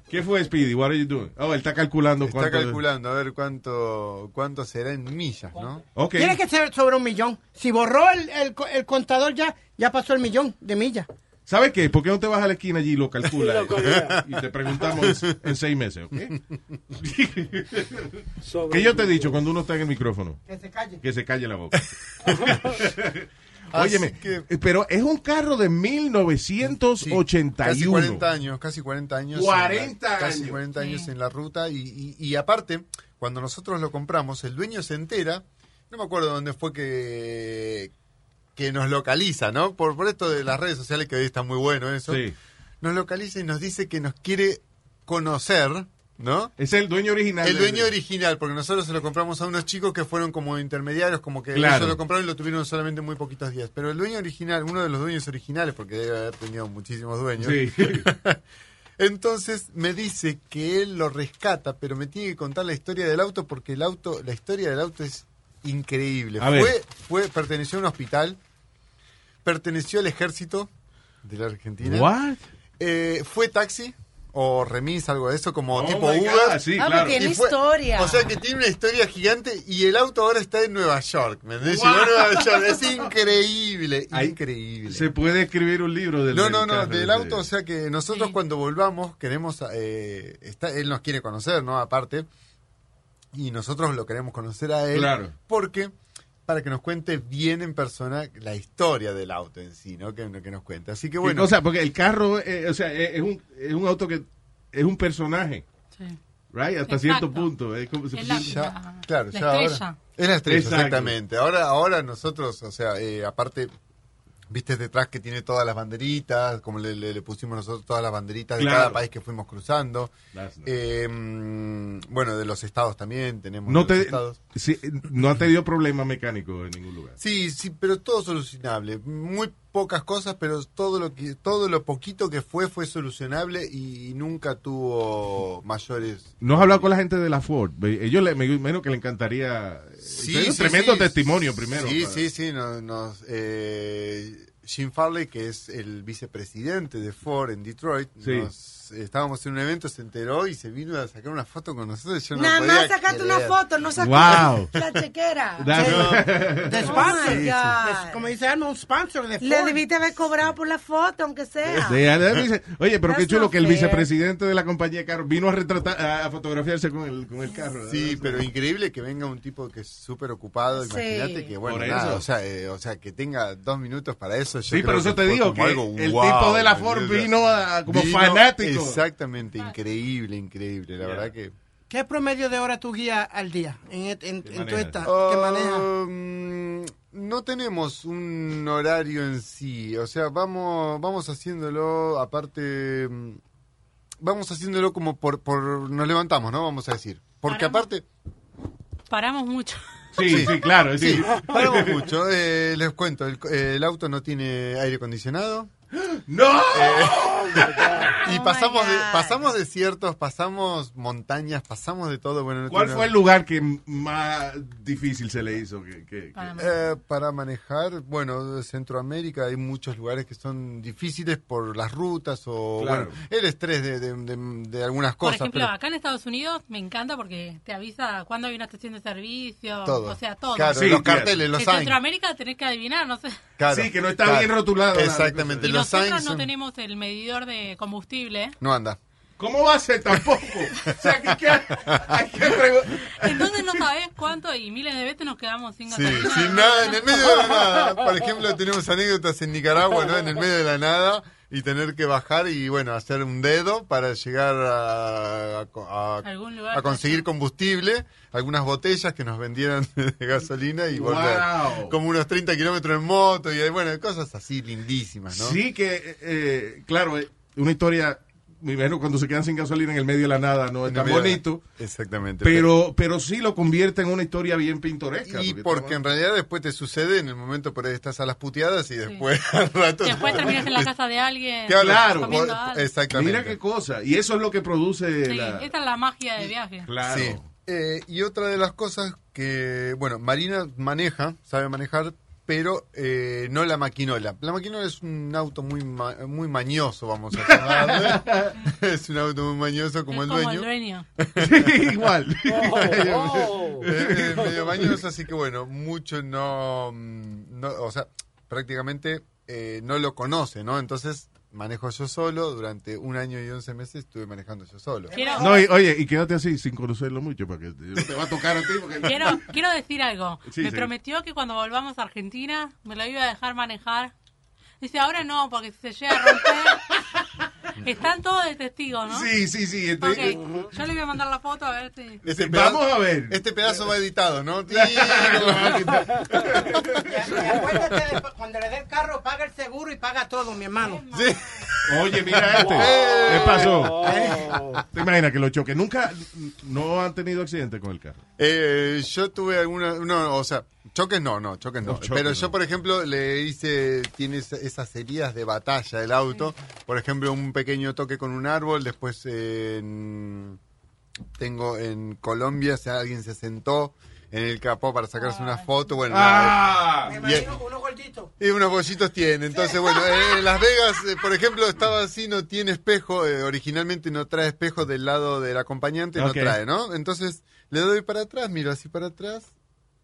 ¿Qué fue, Speedy? What are you doing? Oh, él está calculando Está cuánto. calculando a ver cuánto cuánto será en millas, ¿no? Ok. Tiene que ser sobre un millón. Si borró el, el co- el contador ya, ya pasó el millón de millas. ¿Sabes qué? ¿Por qué no te vas a la esquina allí y lo calculas? Y te preguntamos en seis meses, ¿ok? ¿Qué yo te he dicho cuando uno está en el micrófono? Que se calle. Que se calle la boca. Óyeme, que- eh, pero es un carro de 1981. Casi 40 años, casi 40 años. 40 en la- Casi años. 40 años en la ruta. Y, y- y aparte, cuando nosotros lo compramos, el dueño se entera. No me acuerdo dónde fue que, que nos localiza, ¿no? Por, por esto de las redes sociales, que hoy está muy bueno eso. Sí. Nos localiza y nos dice que nos quiere conocer, ¿no? Es el dueño original. El dueño original, porque nosotros se lo compramos a unos chicos que fueron como intermediarios, como que Claro. ellos lo compraron y lo tuvieron solamente muy poquitos días. Pero el dueño original, uno de los dueños originales, porque debe haber tenido muchísimos dueños, Sí. entonces me dice que él lo rescata, pero me tiene que contar la historia del auto, porque el auto, la historia del auto es increíble. Fue, fue, perteneció a un hospital, perteneció al ejército de la Argentina. What? Eh, fue taxi o remis, algo de eso, como Oh tipo Uber. God, sí, Ah, claro. tiene Y fue- historia. O sea que tiene una historia gigante y el auto ahora está en Nueva York. ¿Me entendés? Wow. Llegó a Nueva York. Es increíble, Ahí increíble. Se puede escribir un libro del No, no, no, del auto, o sea que nosotros cuando volvamos queremos, eh, está, él nos quiere conocer, ¿no? Aparte, y nosotros lo queremos conocer a él. Claro. Porque, para que nos cuente bien en persona la historia del auto en sí, ¿no? Que, que nos cuente. Así que ¿Qué bueno. cosa? Porque el carro, eh, o sea, es, es un, es un auto que es un personaje. Right? Hasta Exacto. cierto punto. Es como se- Es la- Ya, la- claro, la ya ahora- estrella. es la estrella, Exacto. exactamente. Ahora, ahora nosotros, o sea, eh, aparte, viste detrás que tiene todas las banderitas, como le, le- le pusimos nosotros todas las banderitas de cada país que fuimos cruzando. Eh, bueno, de los estados también tenemos. no, te, sí, no ha tenido problemas mecánicos en ningún lugar. Sí, sí, pero todo solucionable. Muy pocas cosas, pero todo lo que, todo lo poquito que fue fue solucionable y nunca tuvo mayores. ¿No has hablado con la gente de la Ford? Ellos le, me imagino que le encantaría. Sí, un tremendo sí. testimonio primero. Sí, para- sí, sí. Nos, nos, eh, Jim Farley, que es el vicepresidente de Ford en Detroit, Sí. Nos- estábamos en un evento, se enteró y se vino a sacar una foto con nosotros. Yo no Nada podía más sacaste una foto, no sacaste Wow. la chequera. That's- De Oh sponsor. Es como dice Alma, un sponsor de Le debiste haber cobrado por la foto, aunque sea. Sí, Oye, pero qué chulo que el vicepresidente de la compañía de carros vino a retratar, a, fotografiarse con el, con el carro. Sí, pero increíble que venga un tipo que es súper ocupado. Sí. Imagínate que, bueno, nada, o, sea, eh, o sea, que tenga dos minutos para eso. yo Sí, creo pero eso que te digo, que algo, el wow, tipo de la ¿me Ford vino a- como Vino- fanático. Exactamente, increíble, increíble. La verdad que. ¿Qué promedio de hora tú guías al día en, et- en, en tu esta? ¿Qué manejas? Um, no tenemos un horario en sí, o sea, vamos vamos haciéndolo aparte mm, vamos haciéndolo como por por nos levantamos, ¿no? Vamos a decir. Porque Paramos. aparte Paramos mucho. Sí, sí, claro. Sí. sí, paramos mucho. Eh, les cuento, el, el auto no tiene aire acondicionado. ¡No! y Oh pasamos de, God. pasamos desiertos, pasamos montañas, pasamos de todo. Bueno, no ¿Cuál fue el lugar que más difícil se le hizo? Que, que- Para que- mí. Eh, para manejar, bueno, Centroamérica hay muchos lugares que son difíciles por las rutas o Claro. bueno, el estrés de, de- de- de algunas Por cosas. ejemplo, pero acá en Estados Unidos me encanta porque te avisa cuándo hay una estación de servicio, todo. o sea, todo. Claro, Sí, los carteles, los en. Centroamérica tenés que adivinar, no sé. Claro, Sí, que no está claro. bien rotulado. la- Exactamente, Y los nosotros no tenemos el medidor de combustible. no anda. ¿Cómo va a ser tampoco? O sea, que, que- hay que Entonces no sabés cuánto y miles de veces nos quedamos sin Sí, gasolina. sin nada, en el medio de la nada. Por ejemplo, tenemos anécdotas en Nicaragua, ¿no? En el medio de la nada y tener que bajar y, bueno, hacer un dedo para llegar a, a- a- Algún lugar a conseguir combustible, algunas botellas que nos vendieran de gasolina y volver. Wow. Como unos 30 kilómetros en moto y, bueno, cosas así lindísimas, ¿no? Sí, que, eh, claro, eh, una historia me imagino cuando se quedan sin gasolina en el medio de la nada no es tan bonito. Exactamente. Pero, pero sí lo convierte en una historia bien pintoresca. Y porque porque en realidad después te sucede en el momento por ahí estás a las puteadas y después al rato. Después terminas en la casa de alguien. Claro, exactamente. Mira qué cosa. Y eso es lo que produce Sí, la... esta es la magia de viaje. Claro. Sí. Eh, y otra de las cosas que, bueno, Marina maneja, sabe manejar, pero eh, no la maquinola. La maquinola es un auto muy ma- muy mañoso, vamos a llamarle. es un auto muy mañoso como, Es el como dueño. el dueño. Sí, igual. Eh, eh, medio mañoso, así que bueno, mucho no, mm, no o sea, prácticamente eh, no lo conoce, ¿no? Entonces manejo yo solo, durante un año y once meses estuve manejando yo solo. Quiero, No, y- oye, y quédate así sin conocerlo mucho porque te te va a tocar a ti. Porque... quiero, quiero decir algo. Sí, me sí. prometió que cuando volvamos a Argentina me lo iba a dejar manejar. Dice, ahora no, porque si se llega a romper... Están todos de testigos, ¿no? Sí, sí, sí. Ok, este- yo le voy a mandar la foto a ver si... Este Vamos pedazo- a ver. Este pedazo va editado, ¿no? Y acuérdate, de- cuando le dé el carro, paga el seguro y paga todo, mi hermano. Oye, mira este. ¿Qué pasó? ¿Te imaginas que lo choque? Nunca, no han tenido accidente con el carro. Eh, yo tuve alguna, no, o sea, choques no, no, choques no. No, choques Pero no. yo, por ejemplo, le hice, tiene esa- esas heridas de batalla del auto. Por ejemplo, un pequeño toque con un árbol. Después, en- tengo en Colombia, sea, alguien se sentó en el capó para sacarse una foto. Bueno, Ah. Me imagino uno gordito. y unos bollitos tiene. Entonces, bueno, eh, en Las Vegas, eh, por ejemplo, estaba así, no tiene espejo. eh, originalmente no trae espejo del lado del acompañante, no trae, ¿no? Entonces, le doy para atrás, miro así para atrás.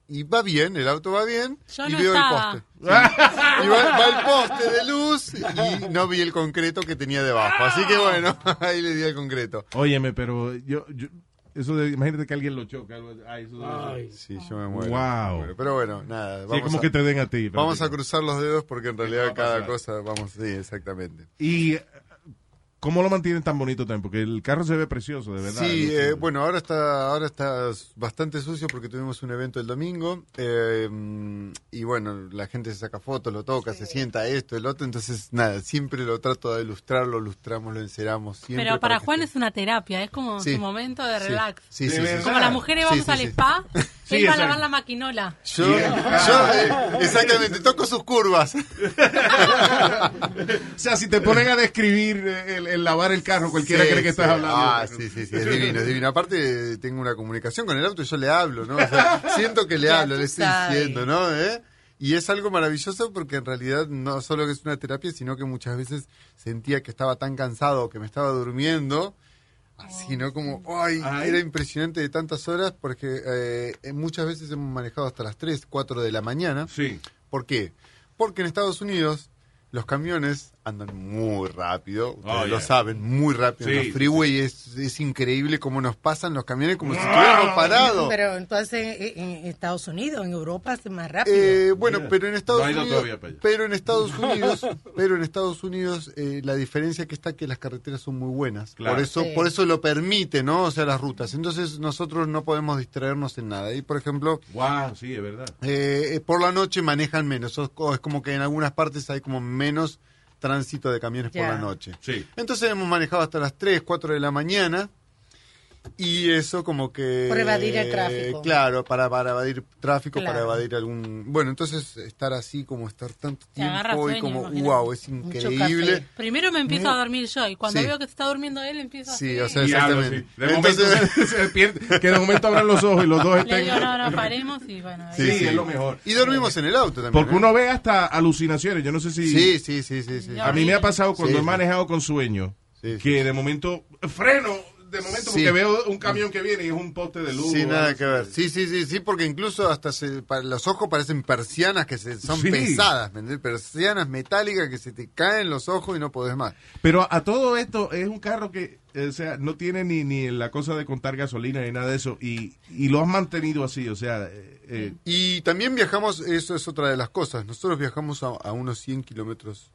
Y va bien, el auto va bien. Yo y no veo estaba. el poste. Sí. Y va, va el poste de luz y no vi el concreto que tenía debajo. Así que bueno, ahí le di el concreto. Óyeme, pero yo, yo eso de, imagínate que alguien lo choca. Ay, eso debe ser- Sí, yo me muero. Wow. me muero. Pero bueno, nada. Sí, Vamos como a- que te den a ti. Vamos a cruzar los dedos porque en realidad cada cosa, vamos, sí, exactamente. Y ¿cómo lo mantienen tan bonito también? Porque el carro se ve precioso, de verdad. Sí, ¿no? eh, bueno, ahora está, ahora está bastante sucio porque tuvimos un evento el domingo eh, y bueno, la gente se saca fotos, lo toca, se sienta esto, el otro, entonces nada, siempre lo trato de ilustrar, lo ilustramos, lo enceramos. Siempre Pero para Juan esté- es una terapia, es como Sí. su momento de Sí, relax. sí, sí, sí, verdad. Como las mujeres Sí, vamos sí, al sí. spa, Sí, él va a lavar la maquinola. Yo, yo, eh, exactamente, toco sus curvas. O sea, si te ponen a describir eh, el, el lavar el carro, cualquiera Sí, cree que estás hablando. Ah, sí, sí, sí, es divino, es divino. Aparte, tengo una comunicación con el auto y yo le hablo, ¿no? O sea, siento que le Ya hablo, le estoy sabes. diciendo, ¿no? ¿Eh? Y es algo maravilloso porque en realidad no solo que es una terapia, sino que muchas veces sentía que estaba tan cansado, que me estaba durmiendo. Así, ¿no? Como, ay, Ay. era impresionante de tantas horas porque eh, muchas veces hemos manejado hasta las 3, 4 de la mañana. Sí. ¿Por qué? Porque en Estados Unidos los camiones andan muy rápido, ustedes Oh, lo saben, muy rápido. Sí, en sí, los freeway es, es increíble cómo nos pasan los camiones como si estuviéramos parados. Pero entonces en, en Estados Unidos, en Europa es más rápido. Eh, bueno, pero en Estados no ido Unidos, todavía para allá. pero en Estados Unidos, pero en Estados Unidos eh, la diferencia que está es que las carreteras son muy buenas. Claro. Por eso, Sí. por eso lo permite, ¿no? O sea, las rutas. Entonces nosotros no podemos distraernos en nada. Y por ejemplo, Wow, sí, es verdad. eh, eh, por la noche manejan menos. Co- es como que en algunas partes hay como menos tránsito de camiones por la noche. Sí. Entonces hemos manejado hasta las 3, 4 de la mañana. Y eso como que... Por evadir el tráfico. Claro, para, para evadir tráfico, Claro. para evadir algún... Bueno, entonces estar así, como estar tanto tiempo y como, imagínate. wow, es increíble. Primero me empiezo Muy- a dormir yo y cuando Sí. veo que está durmiendo él, empiezo a Sí, o sea, Diablo, exactamente. sí. De momento Entonces- se, se que de momento abran los ojos y los dos Le estén... digo, no, no, paremos y bueno. Sí, es lo mejor. Y dormimos en el auto también. Porque ¿eh? uno ve hasta alucinaciones. Yo no sé si... Sí, sí, sí, sí. sí. A mí me ha pasado cuando Sí, he sí. manejado con sueño Sí, sí. que de momento freno, de momento Sí. porque veo un camión que viene y es un poste de luz. Sí, nada que ver. Sí, sí, sí, sí, porque incluso hasta se, los ojos parecen persianas que se, son Sí. pesadas. Persianas metálicas que se te caen los ojos y no podés más. Pero a todo esto es un carro que, eh, o sea, no tiene ni, ni la cosa de contar gasolina ni nada de eso y, y lo has mantenido así, o sea, eh, eh, Y también viajamos, eso es otra de las cosas, nosotros viajamos a, a unos 100 kilómetros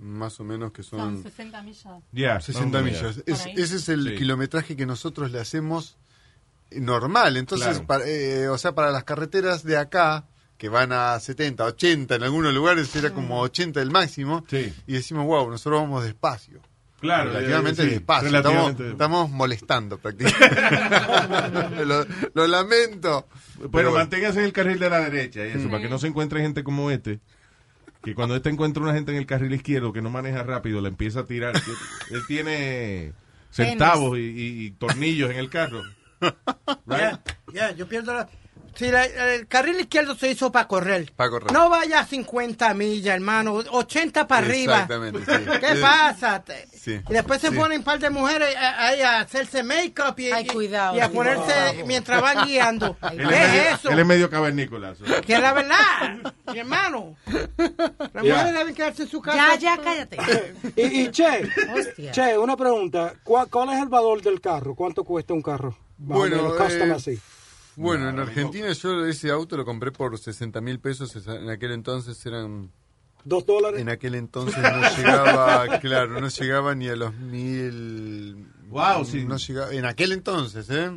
más o menos que Son son 60 millas. ya. 60 oh, millas. Es- ese es el Sí. kilometraje que nosotros le hacemos normal. Entonces, Claro. para- eh, o sea, para las carreteras de acá, que van a 70, 80, en algunos lugares era como 80 el máximo, Sí. y decimos, wow, nosotros vamos despacio. Claro, relativamente eh, sí, despacio. relativamente. Estamos, estamos molestando prácticamente. lo, lo lamento. Pero, manténgase en el carril de la derecha y eso, Mm. para que no se encuentre gente como este. Que cuando este encuentra una gente en el carril izquierdo que no maneja rápido, le empieza a tirar. Él tiene centavos y, y- y tornillos en el carro. Ya, ya, yo pierdo la... Si la- el carril izquierdo se hizo para correr. Para correr. No vaya a 50 millas, hermano. 80 para arriba. Exactamente, sí. ¿Qué pasa? Sí. Y después se Sí. ponen un par de mujeres ahí a hacerse make-up y, Ay, y- cuidado, y a cuidado. ponerse mientras van guiando. Él ¿Qué es, medio, eso? él es medio cavernícola. Que es la verdad, mi hermano. Las Ya. mujeres deben quedarse en su casa. Ya, ya, cállate. Y, y che, Hostia. che, una pregunta. ¿Cuál, cuál es el valor del carro? ¿Cuánto cuesta un carro? Bueno, eh, así. Bueno, en Argentina yo ese auto lo compré por 60 mil pesos. En aquel entonces eran... ¿Dos dólares? En aquel entonces no llegaba, claro, no llegaba ni a los mil... Wow, sí. No llegaba, en aquel entonces, ¿eh?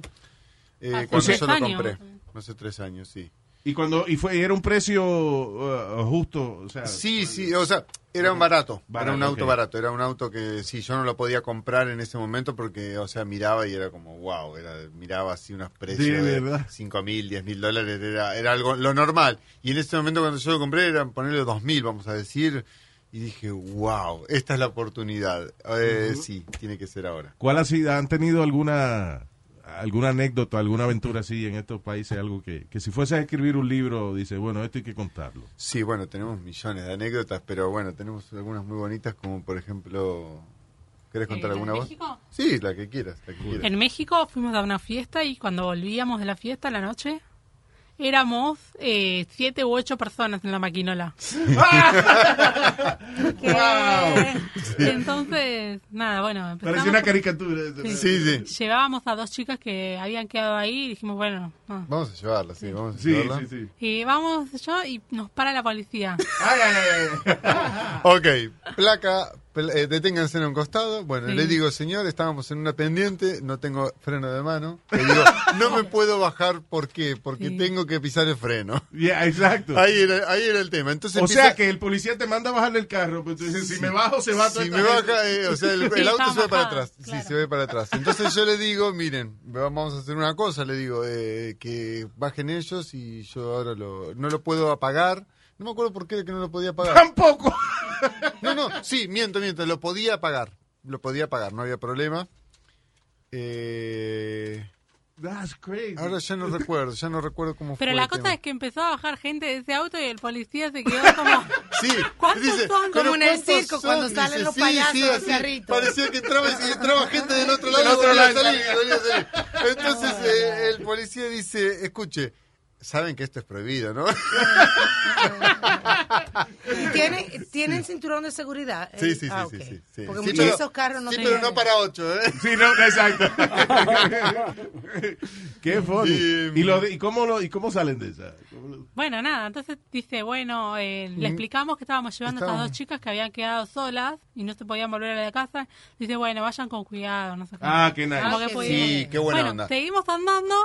Eh, cuando yo lo compré. Hace tres años, sí. Y cuando y fue era un precio uh, justo, o sea, Sí, sí, o sea, era un barato, Barato, era un auto barato, era un auto que sí, yo no lo podía comprar en ese momento porque, o sea, miraba y era como, wow, era, miraba así unos precios Sí, de. 5 mil, 10 mil dólares, era, era algo, lo normal. Y en ese momento cuando yo lo compré era ponerle 2 mil, vamos a decir, y dije, wow, esta es la oportunidad. Eh. Sí, tiene que ser ahora. ¿cuál ha sido han tenido alguna alguna anécdota, alguna aventura así en estos países, algo que, que si fuese a escribir un libro dice, bueno, esto hay que contarlo. Sí, bueno, tenemos millones de anécdotas, pero bueno, tenemos algunas muy bonitas como por ejemplo, ¿querés contar Eh, alguna. México? Sí, la que quieras, la que quieras. En México fuimos a una fiesta y cuando volvíamos de la fiesta a la noche, éramos eh, siete u ocho personas en la maquinola. Que- Entonces, nada, bueno, empezamos. Parecía una caricatura. Sí. Sí, sí. Llevábamos a dos chicas que habían quedado ahí y dijimos, bueno, no. Vamos a llevarla, sí, vamos a Sí, llevarla. sí, sí. Y vamos yo y nos para la policía. Ok, placa, pl- eh, deténganse en un costado. Bueno, Sí. le digo, señor, estábamos en una pendiente, no tengo freno de mano. Le digo, no me puedo bajar, ¿por qué? Porque tengo que pisar el freno. Yeah, exacto. Ahí era, ahí era el tema. Entonces o empieza- sea que el policía te manda a bajarle el carro, pero tú dices, si me bajo se va toda si esta me gente. baja, eh, o sea, el, auto se va para atrás. Sí, se va para atrás. Entonces yo le digo, miren, vamos a hacer una cosa, le digo, eh, que bajen ellos y yo ahora lo, no lo puedo apagar. No me acuerdo por qué que no lo podía apagar. Tampoco. No, no, sí, miento, miento, lo podía pagar. Lo podía pagar, no había problema. Eh, That's crazy. ahora ya no recuerdo, ya no recuerdo cómo Pero fue. la el cosa tema. es que empezó a bajar gente de ese auto y el policía se quedó como... Sí, ¿Cuántos dice, son? "¿Pero Como en el circo, son?" cuando Dice, salen los "Sí, payasos, sí, los así". carritos. Parecía que entraba, y entraba gente del otro lado Del y otro lado. salir, salir. Entonces eh, el policía dice, escuche, saben que esto es prohibido, ¿no? ¿Y ¿Tienen, ¿Tienen cinturón de seguridad? Sí, sí, sí, Ah, sí, sí, sí. Porque Sí, muchos pero- de esos carros no sí, tienen. pero no para ocho, ¿eh? Sí, no, exacto. Qué funny. Y, ¿Y, lo de- y, cómo lo, ¿Y cómo salen de esa? ¿Cómo lo- Bueno, nada, entonces dice, bueno, eh, le Mm. explicamos que estábamos llevando a estas dos chicas que habían quedado solas y no se podían volver a la casa. Dice, bueno, vayan con cuidado, no sé qué. Ah, qué nice. Qué Sí, qué buena bueno, onda. seguimos andando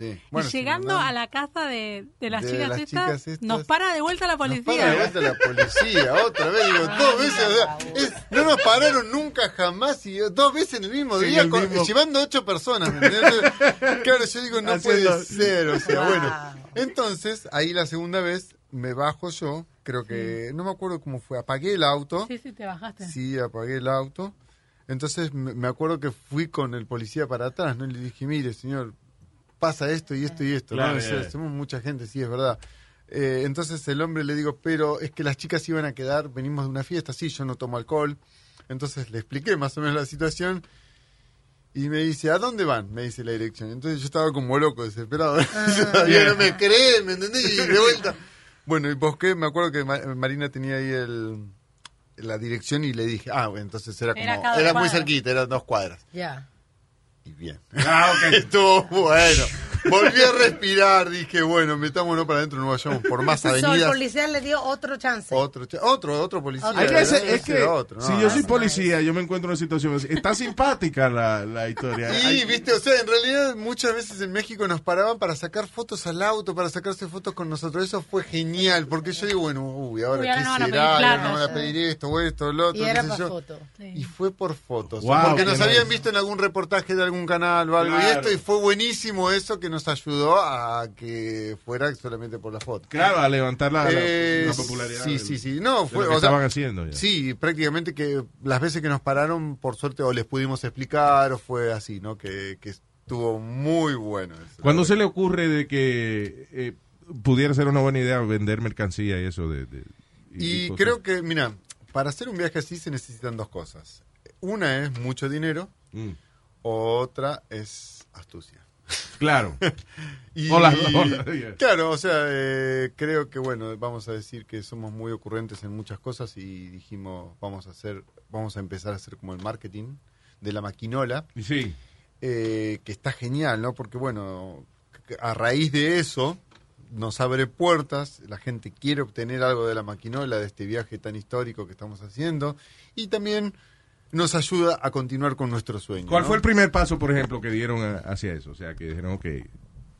Sí. y llegando a la casa de, de las, De chicas, las estas, chicas estas. nos para de vuelta la Nos policía. para de vuelta la policía, otra vez, digo, dos veces, o sea, es- no nos pararon nunca jamás, y dos veces en el mismo Sí, día, el con- mismo. llevando ocho personas. Claro, yo digo, no Haciendo- puede ser, o sea, bueno. Entonces, ahí la segunda vez, me bajo yo, creo que, no me acuerdo cómo fue, apagué el auto, Sí, sí, te bajaste. sí, apagué el auto, entonces me me acuerdo que fui con el policía para atrás, ¿no? Y le dije, mire, señor, pasa esto y esto y esto, Claro, ¿no? O sea. Somos mucha gente, sí, es verdad. Eh, entonces el hombre le digo, pero es que las chicas iban a quedar, venimos de una fiesta, sí, yo no tomo alcohol. Entonces le expliqué más o menos la situación y me dice, ¿a dónde van? Me dice la dirección. Entonces yo estaba como loco, desesperado. Todavía no me creen, ¿me entendés? Y de vuelta. Bueno, y busqué, me acuerdo que Ma- Marina tenía ahí el, la dirección y le dije, ah, bueno, entonces era como, Era era, muy cerquita, eran dos cuadras. Ya. Y bien. Ah, ok. Estuvo bueno. Volví a respirar, dije, bueno, metámonos para adentro, no vayamos por más So, el avenidas. policía le dio otro chance. Otro, otro, otro policía. Hay que ser- Ese es que era otro, si yo soy policía, yo me encuentro en una situación así. Está simpática la, la historia. Y, Hay- viste, o sea, en realidad muchas veces en México nos paraban para sacar fotos al auto, para sacarse fotos con nosotros. Eso fue genial, porque yo digo, bueno, uy, ahora Uy, ahora qué no van a será, ahora no van a sí. pedir esto, o esto, o lo otro. Y era yo. foto. Y fue por fotos. Wow, porque nos habían visto en algún reportaje de algún canal o algo y esto, y fue buenísimo eso que nos ayudó a que fuera solamente por la foto. Claro, a levantar la, Eh, la popularidad. Sí, del- sí, sí. No, fue, lo que o sea, estaban haciendo ya. Sí, prácticamente que las veces que nos pararon, por suerte, o les pudimos explicar, o fue así, ¿no? Que, que estuvo muy bueno. eso. ¿Cuándo se le ocurre de que eh, pudiera ser una buena idea vender mercancía y eso de... de- Y creo que, mira, para hacer un viaje así se necesitan dos cosas. Una es mucho dinero, Mm. otra es astucia. Claro. Y, dos, yeah. Claro, o sea, eh, creo que bueno, vamos a decir que somos muy ocurrentes en muchas cosas y dijimos vamos a hacer, vamos a empezar a hacer como el marketing de la maquinola, Sí. eh, que está genial, ¿no? Porque bueno, a raíz de eso nos abre puertas, la gente quiere obtener algo de la maquinola, de este viaje tan histórico que estamos haciendo, y también nos ayuda a continuar con nuestro sueño. ¿Cuál ¿no? fue el primer paso, por ejemplo, que dieron a- hacia eso? O sea, que dijeron, ok.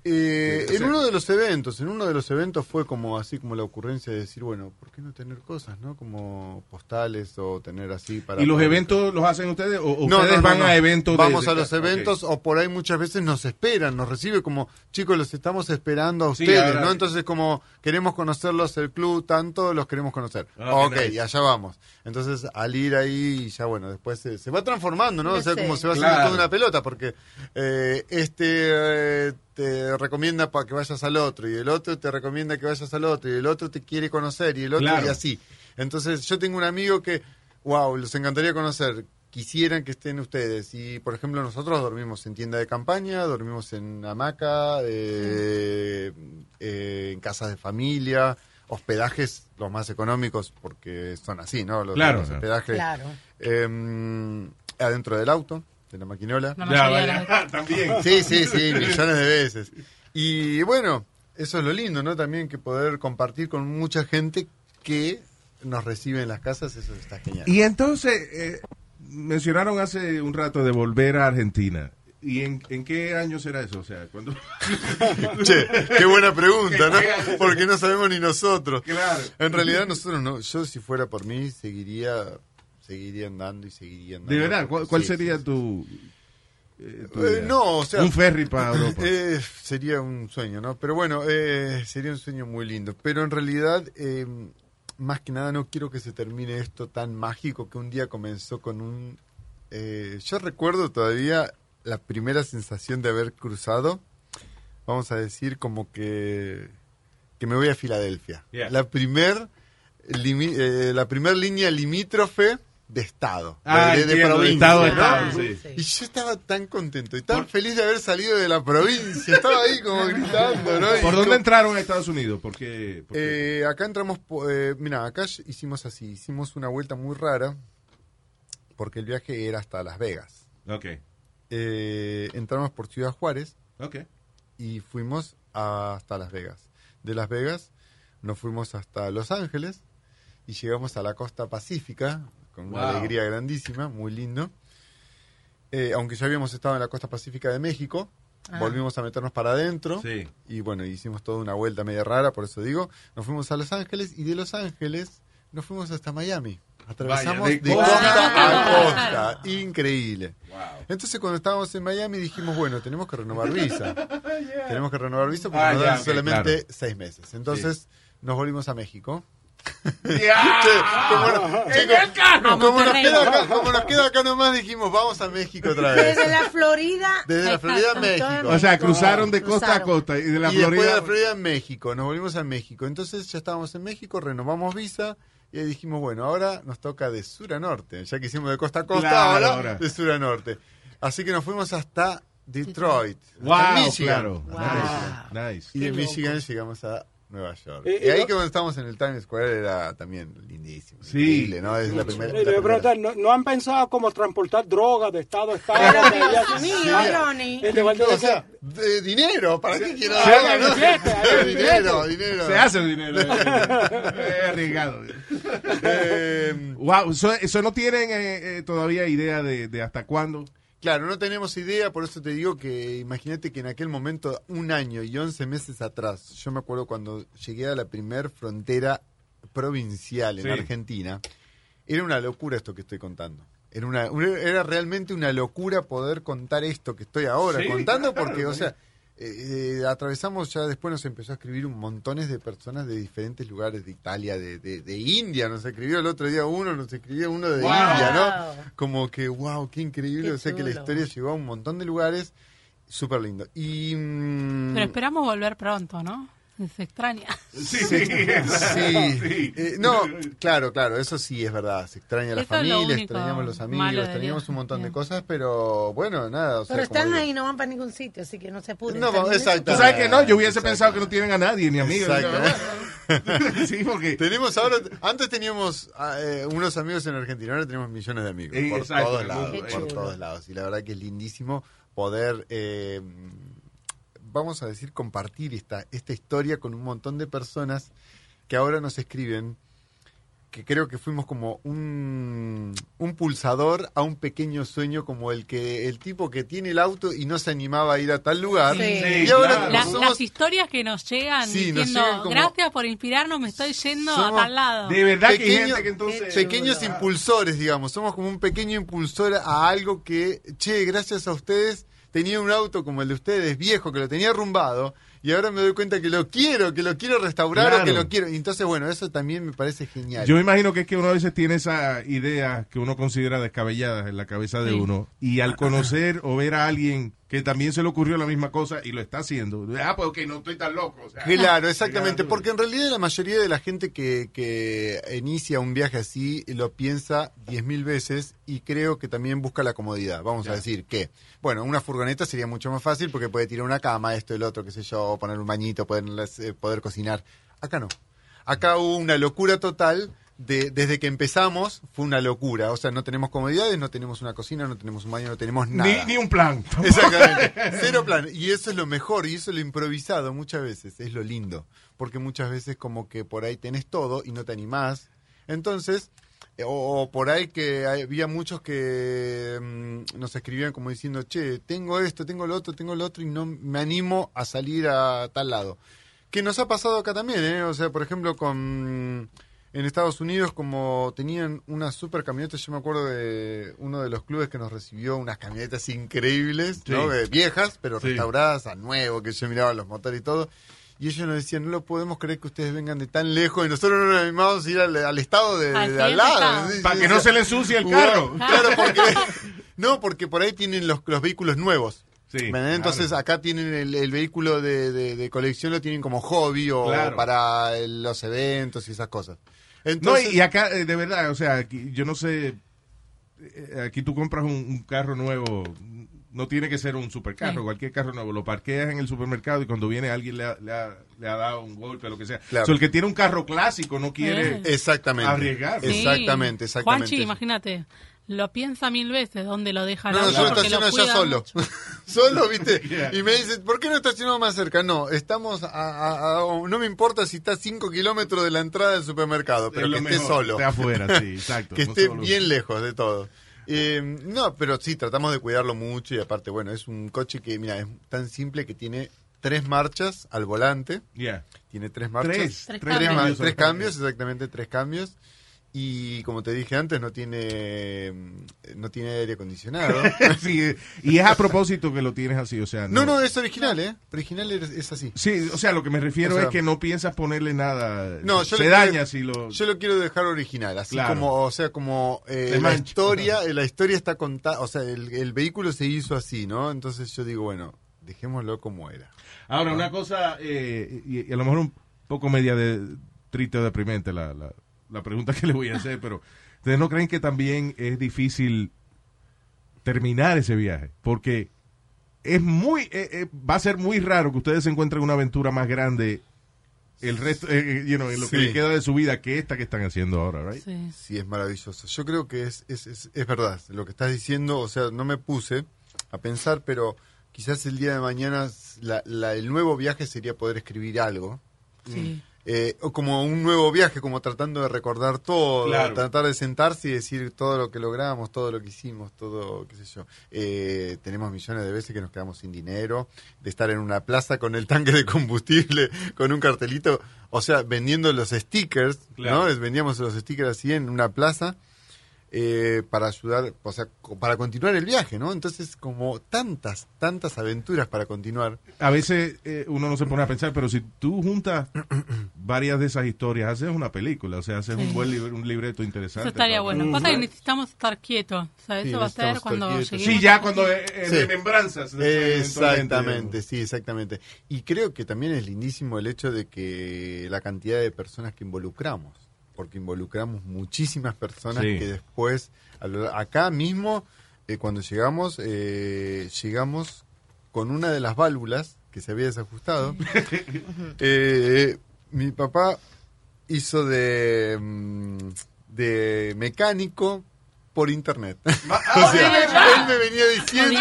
Eh, en uno de los eventos, en uno de los eventos fue como así como la ocurrencia de decir, bueno, ¿por qué no tener cosas, no? Como postales o tener así para... ¿Y los eventos los hacen ustedes o o No, ustedes no, no, van no. a eventos? Vamos de- a los eventos o por ahí muchas veces nos esperan, nos recibe como, chicos, los estamos esperando a Sí, ustedes, ahora- ¿no? Entonces como queremos conocerlos, el club, tanto los queremos conocer. Ah, ok, qué nice. y allá vamos. Entonces al ir ahí, ya bueno, después se, se va transformando, ¿no? O sea, como se va haciendo Claro. toda una pelota, porque eh, este eh, te recomienda para que vayas al otro, y el otro te recomienda que vayas al otro, y el otro te quiere conocer, y el otro, Claro. y así. Entonces yo tengo un amigo que, wow, les encantaría conocer, quisieran que estén ustedes. Y por ejemplo nosotros dormimos en tienda de campaña, dormimos en hamaca, eh, eh, en casas de familia, hospedajes los más económicos porque son así, ¿no? Los, Claro, los hospedajes Claro. eh, adentro del auto, de la maquinola. La Ya, vaya, también. Sí, sí, sí, millones de veces. Y bueno, eso es lo lindo, ¿no? También que poder compartir con mucha gente que nos recibe en las casas, eso está genial. Y entonces, eh, mencionaron hace un rato de volver a Argentina. ¿Y en, en qué año será eso? O sea, cuando... Che, qué buena pregunta, ¿no? Porque no sabemos ni nosotros. Claro. En realidad nosotros no, yo si fuera por mí seguiría seguiría andando y seguiría andando. De verdad, ¿cuál, cuál Sí, sería sí, tu, eh, tu Eh, no, o sea, Un ferry para Europa. Eh, sería un sueño, ¿no? Pero bueno, eh, sería un sueño muy lindo. Pero en realidad, eh, más que nada, no quiero que se termine esto tan mágico que un día comenzó con un... eh, yo recuerdo todavía la primera sensación de haber cruzado, vamos a decir, como que, que me voy a Filadelfia. Yeah. La primer, limi- eh, la primer línea limítrofe de estado, Ah, de, de- de entiendo, de provincia. estado, estado, sí. Y yo estaba tan contento y tan feliz de haber salido de la provincia. Estaba ahí como gritando, ¿no? Y ¿Por dónde como- entraron a Estados Unidos? ¿Por qué? por qué? Eh, acá entramos, eh, mira, acá hicimos así, hicimos una vuelta muy rara porque el viaje era hasta Las Vegas. ok, Eh, entramos por Ciudad Juárez ok. y fuimos hasta Las Vegas. De Las Vegas nos fuimos hasta Los Ángeles y llegamos a la costa pacífica con una Wow. alegría grandísima, muy lindo. Eh, aunque ya habíamos estado en la costa pacífica de México, Ah. volvimos a meternos para adentro Sí. y bueno, hicimos toda una vuelta media rara, por eso digo, nos fuimos a Los Ángeles y de Los Ángeles nos fuimos hasta Miami. Atravesamos Vaya, de de, costa a costa. Increíble. Entonces cuando estábamos en Miami dijimos, bueno, tenemos que renovar visa. Tenemos que renovar visa porque Ah, nos dan ok, solamente claro. seis meses. Entonces nos volvimos a México. Como, no- ¡En chicos, el carro! como nos queda acá, como nos queda acá nomás dijimos, vamos a México otra vez. Desde la Florida. Desde la Florida a México. O sea, cruzaron de costa a costa y de la y después Florida. de la Florida a México, nos volvimos a México. Entonces ya estábamos en México, renovamos visa y ahí dijimos, bueno, ahora nos toca de sur a norte. Ya que hicimos de costa a costa, Claro, ahora, ahora. de sur a norte. Así que nos fuimos hasta Detroit, hasta Wow, Michigan. claro. Nice, nice. Y de Michigan llegamos a Nueva York. Eh, y eh, ahí no- que cuando estábamos en el Times Square era también lindísimo. Sí. Increíble, ¿no? Es la primera. Eh, la primera- ¿no, no han pensado cómo transportar drogas de estado a estado? Dios mío, O sea, de dinero, ¿para qué quiero hay dinero, dinero. Se hace dinero. es arriesgado. Eh, Wow, eso, eso no tienen eh, eh, todavía idea de, de hasta cuándo. Claro, no tenemos idea, por eso te digo que imagínate que en aquel momento, un año y once meses atrás, yo me acuerdo cuando llegué a la primer frontera provincial en Sí. Argentina, era una locura esto que estoy contando. Era, una, era realmente una locura poder contar esto que estoy ahora Sí, contando, claro, porque, o sea, eh, eh, atravesamos ya después nos empezó a escribir un montones de personas de diferentes lugares de Italia, de, de, de India, nos escribió el otro día uno, nos escribió uno de Wow. India, ¿no? Como que, wow, qué increíble, Qué o sea que la historia llegó a un montón de lugares, súper lindo. Y... mm, Pero esperamos volver pronto, ¿no? Se extraña. Sí, Sí, Eh, no, claro, claro, eso sí es verdad. Se extraña la Eso familia, extrañamos los amigos, extrañamos un montón de cosas, pero bueno, nada. O sea, Pero están ahí, no van para ningún sitio, así que no se apuren. No, exacto. Tú sabes que no, yo hubiese pensado que no tienen a nadie, ni amigos. Exacto. sí, porque Tenemos ahora, antes teníamos ah, eh, unos amigos en Argentina, ahora tenemos millones de amigos por exacto, todos lados, por todos lados. Y la verdad que es lindísimo poder, eh, vamos a decir, compartir esta, esta historia con un montón de personas que ahora nos escriben que creo que fuimos como un, un pulsador a un pequeño sueño como el que el tipo que tiene el auto y no se animaba a ir a tal lugar Sí. y Sí, ahora claro. La- somos Las historias que nos llegan Sí, nos diciendo, llegan como- gracias por inspirarnos, me estoy yendo Somos a tal lado. de verdad que Pequeño- que entonces... pequeños impulsores, digamos. Somos como un pequeño impulsor a algo que, che, gracias a ustedes, tenía un auto como el de ustedes, viejo, que lo tenía arrumbado, y ahora me doy cuenta que lo quiero, que lo quiero restaurar o que lo quiero. Y entonces, bueno, eso también me parece genial. Yo imagino que es que uno a veces tiene esa idea que uno considera descabellada en la cabeza de Sí. uno y al conocer o ver a alguien que también se le ocurrió la misma cosa y lo está haciendo, ah, pues ok, no estoy tan loco. o sea. Claro, exactamente, porque en realidad la mayoría de la gente que, que inicia un viaje así lo piensa diez mil veces y creo que también busca la comodidad. Vamos a decir que, bueno, una furgoneta sería mucho más fácil porque puede tirar una cama, esto, el otro, qué sé yo, poner un bañito, poder, eh, poder cocinar. Acá no. Acá hubo una locura total. De, desde que empezamos fue una locura. O sea, no tenemos comodidades, no tenemos una cocina, no tenemos un baño, no tenemos nada. Ni, ni un plan. Exactamente. Cero plan. Y eso es lo mejor, y eso es lo improvisado muchas veces, es lo lindo. Porque muchas veces como que por ahí tenés todo y no te animás. Entonces, o, o por ahí que había muchos que mm, nos escribían como diciendo, che, tengo esto, tengo lo otro, tengo lo otro y no me animo a salir a tal lado. Que nos ha pasado acá también, ¿eh? O sea, por ejemplo, con... En Estados Unidos, como tenían unas super camionetas, yo me acuerdo de uno de los clubes que nos recibió unas camionetas increíbles. Eh, viejas, pero Sí. restauradas a nuevo, que yo miraba los motores y todo. Y ellos nos decían, no lo podemos creer que ustedes vengan de tan lejos y nosotros no nos animamos a ir al, al estado de, Al de al siguiente lado. Sí, Para sí, que no sea, se le ensucie el carro. Claro, porque... No, porque por ahí tienen los, los vehículos nuevos. Sí, ¿verdad? Entonces claro. acá tienen el, el vehículo de, de- de colección, lo tienen como hobby o Claro. para los eventos y esas cosas. No, y, y acá, eh, de verdad, o sea, aquí, yo no sé, eh, aquí tú compras un, un carro nuevo, no tiene que ser un supercarro, Sí. cualquier carro nuevo, lo parqueas en el supermercado y cuando viene alguien le ha, le ha- le ha dado un golpe, lo que sea. Claro. O sea, el que tiene un carro clásico no quiere... Exactamente. Arriesgar. Sí. Exactamente, exactamente. Juanchi, imagínate, lo piensa mil veces dónde lo deja No, yo estaciono allá solo. solo, ¿viste? Yeah. Y me dicen, ¿por qué no estacionamos más cerca? No, estamos a, a- a- no me importa si está a 5 kilómetros de la entrada del supermercado, pero Es que lo esté mejor, solo. esté afuera, sí, exacto, que no esté solo. bien lejos de todo. Eh, no, pero sí, tratamos de cuidarlo mucho y aparte, bueno, es un coche que, mira, es tan simple que tiene tres marchas al volante. Yeah. Tiene tres marchas. Tres. Tres Tres, cambios. ma- tres cambios, exactamente tres cambios. Y como te dije antes, no tiene no tiene aire acondicionado. Sí, eh, y es a propósito que lo tienes así, o sea... No, no, es original, ¿eh? Original es, es así. Sí, o sea, lo que me refiero O sea- es que no piensas ponerle nada. No, yo se lo daña quiero- si lo. Yo lo quiero dejar original, así Claro. como, o sea, como eh, la mancha. historia, eh, la historia está contada, o sea, el, el vehículo se hizo así, ¿no? Entonces yo digo, bueno, dejémoslo como era. Ahora, una cosa, eh, y, y a lo mejor un poco media de triste o deprimente la, la, la pregunta que le voy a hacer, pero ¿ustedes no creen que también es difícil terminar ese viaje? Porque es muy, eh, eh, va a ser muy raro que ustedes se encuentren una aventura más grande el resto, eh, you know, en lo que Sí. le queda de su vida que esta que están haciendo ahora, right? Sí, es maravilloso. Yo creo que es, es, es, es verdad lo que estás diciendo. O sea, no me puse a pensar, pero quizás el día de mañana la- la- el nuevo viaje sería poder escribir algo. Sí. Eh, o como un nuevo viaje, como tratando de recordar todo, Claro. tratar de sentarse y decir todo lo que logramos, todo lo que hicimos, todo, qué sé yo. Eh, tenemos millones de veces que nos quedamos sin dinero, de estar en una plaza con el tanque de combustible, con un cartelito, o sea, vendiendo los stickers, Claro. ¿no? Vendíamos los stickers así en una plaza. Eh, para ayudar, o sea, para continuar el viaje, ¿no? Entonces, como tantas, tantas aventuras para continuar. A veces eh, uno no se pone a pensar, pero si tú juntas varias de esas historias, haces una película, o sea, haces Sí. un buen libre- un libreto interesante. Eso estaría bueno. Pasa que necesitamos estar quietos. O sea, Sí, eso va a ser cuando. Sí, ya cuando eh, eh, Sí. remembranzas. de- Exactamente, sí, exactamente. Y creo que también es lindísimo el hecho de que la cantidad de personas que involucramos, porque involucramos muchísimas personas Sí. que después, a lo- acá mismo, eh, cuando llegamos, eh, llegamos con una de las válvulas que se había desajustado. Eh, mi papá hizo de, mm, de mecánico por internet. o sea, él me venía diciendo...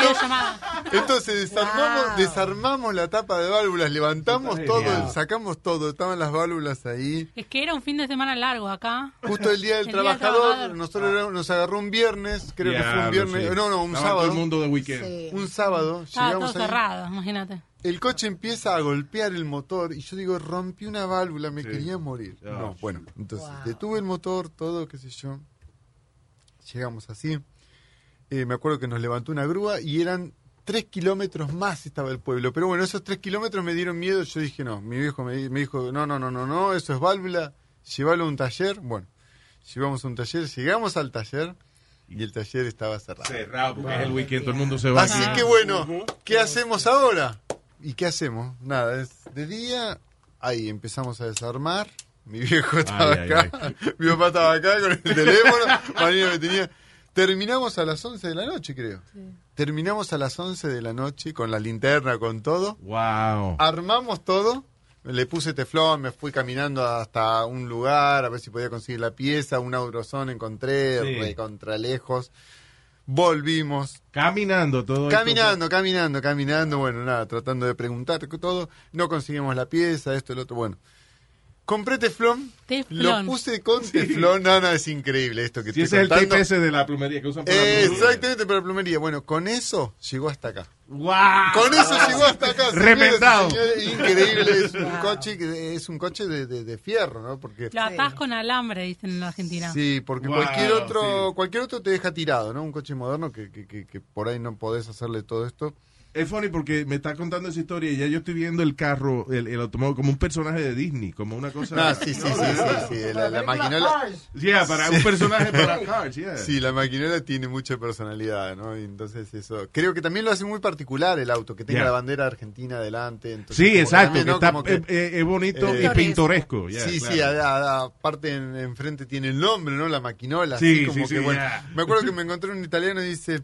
Entonces desarmamos, Wow. desarmamos la tapa de válvulas, levantamos todo, sacamos todo, estaban las válvulas ahí. Es que era un fin de semana largo acá. Justo el día del El día del trabajador, nosotros era- nos agarró un viernes, creo que fue un viernes, sí. no, no, un Estaba sábado. todo el mundo de weekend. Sí. Un sábado, Estaba todo llegamos ahí, cerrado, imagínate. el coche empieza a golpear el motor y yo digo, rompí una válvula, me Sí. quería morir. Ah. No, bueno, entonces Wow. detuve el motor, todo, qué sé yo. Llegamos así. Eh, me acuerdo que nos levantó una grúa y eran tres kilómetros más estaba el pueblo. Pero bueno, esos tres kilómetros me dieron miedo. Yo dije, no, mi viejo me, di- me dijo, no, no, no, no, no, eso es válvula, llévalo a un taller. Bueno, llevamos a un taller, llegamos al taller y el taller estaba cerrado. Cerrado, porque es el weekend, todo el mundo se va. Así que bueno, ¿qué hacemos ahora? ¿Y qué hacemos? Nada, es de día, ahí empezamos a desarmar. Mi viejo estaba Ay, ay, acá, mi papá estaba acá con el teléfono, Marina me tenía. Terminamos a las 11 de la noche, creo. Terminamos a las 11 de la noche con la linterna, con todo. Wow. Armamos todo. Le puse teflón, me fui caminando hasta un lugar a ver si podía conseguir la pieza. Un Auroson encontré, Sí. re contra lejos. Volvimos. Caminando todo esto. Caminando, caminando, caminando, bueno, nada, tratando de preguntar todo, no conseguimos la pieza, esto, el otro, bueno. Compré teflón, Teflón. lo puse con teflón, no, no, es increíble esto que Si estoy ese es el contando. ese de la plumería que usan para la plumería. Exactamente, para la plumería. Bueno, con eso llegó hasta acá. ¡Wow! Con eso llegó hasta acá. Remendado. Increíble, es un coche, que- es un coche de, de- de fierro, ¿no? Porque Lo atás con alambre, dicen en la Argentina. Sí, porque Wow, cualquier otro sí. cualquier otro te deja tirado, ¿no? Un coche moderno que, que, que, que por ahí no podés hacerle todo esto. Es funny porque me está contando esa historia y ya yo estoy viendo el carro, el, el automóvil, como un personaje de Disney, como una cosa. Ah, sí, sí, sí, sí, sí, La, la maquinola. Yeah, para un personaje para Cars, yeah. Sí, la maquinola tiene mucha personalidad, ¿no? Y entonces eso. Creo que también lo hace muy particular el auto, que tenga Yeah. la bandera argentina adelante. entonces Sí, exacto, también, que ¿no? está que- eh, es bonito Eh, y pintoresco. yeah, sí, claro. sí, aparte en, enfrente tiene el nombre, ¿no? La maquinola. Sí, así como sí, que, sí, bueno. ya. Me acuerdo que me encontré un italiano y dice,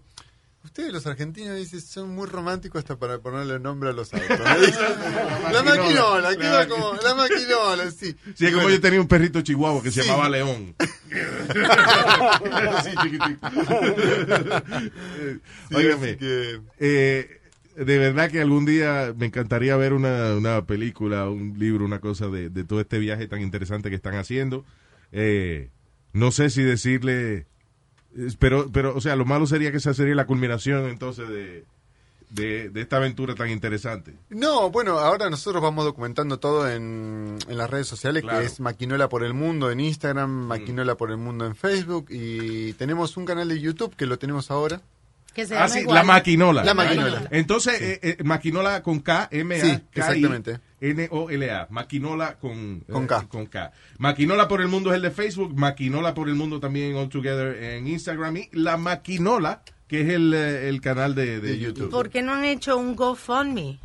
ustedes los argentinos dice, son muy románticos hasta para ponerle nombre a los autos. la maquinola, queda Claro. como, la maquinola, sí. Sí, es como bueno, yo tenía un perrito chihuahua que se Sí. llamaba León. Sí, Óigame, así que- eh, de verdad que algún día me encantaría ver una, una película, un libro, una cosa de, de todo este viaje tan interesante que están haciendo. Eh, no sé si decirle, pero, pero, o sea, lo malo sería que esa sería la culminación entonces de, de, de esta aventura tan interesante. No, bueno, ahora nosotros vamos documentando todo en, en las redes sociales, Claro. que es Maquinola por el Mundo en Instagram, Maquinola por el Mundo en Facebook, y tenemos un canal de YouTube que lo tenemos ahora. Que se Ah, llama sí, igual. la maquinola. La maquinola. Entonces, eh, eh, maquinola con K, M, A, Sí, K, I, exactamente. N, O, L, A. Maquinola con, Con eh, K. con K. Maquinola por el mundo es el de Facebook. Maquinola por el mundo también All Together en Instagram. Y la maquinola, que es el, eh, el canal de, de YouTube. ¿Por qué no han hecho un GoFundMe?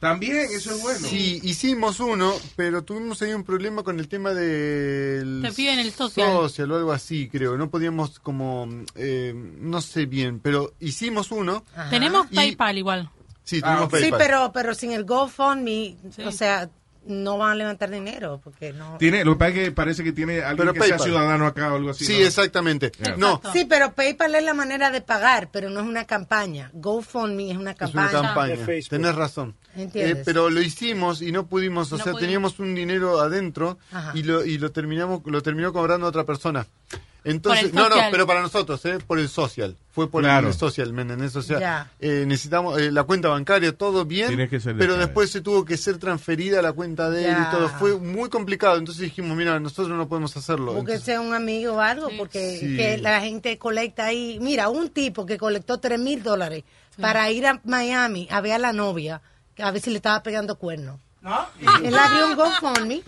También, eso es bueno. Sí, hicimos uno, pero tuvimos ahí un problema con el tema del... Te piden el social. o algo así, creo. No podíamos como... eh, no sé bien, pero hicimos uno. Tenemos Y- PayPal igual. Sí, Ah. Sí, pero, pero sin el GoFundMe, o sea, no van a levantar dinero porque no. Tiene, lo que pasa es que parece que tiene alguien Pero que sea ciudadano acá o algo así. Sí, ¿no? exactamente. Yeah. No, Sí, pero PayPal es la manera de pagar, pero no es una campaña. GoFundMe es una es campaña. una campaña. Tenés razón. ¿Entiendes? Eh, pero lo hicimos y no pudimos, o No sea, pudimos. teníamos un dinero adentro Ajá. y lo y lo terminamos lo terminó cobrando otra persona. Entonces, no, no, pero para nosotros, ¿eh? por el social. Fue por Claro. el social, ¿me entendés? O sea, eh, necesitamos eh, la cuenta bancaria, todo bien, Tiene que ser de pero después se tuvo que ser transferida a la cuenta de él Ya. y todo. Fue muy complicado. Entonces dijimos, mira, nosotros no podemos hacerlo. Porque Entonces- sea un amigo o algo, Sí. porque Sí. que la gente colecta ahí. Mira, un tipo que colectó tres mil dólares para ir a Miami a ver a la novia, a ver si le estaba pegando cuernos. Él abrió un GoFundMe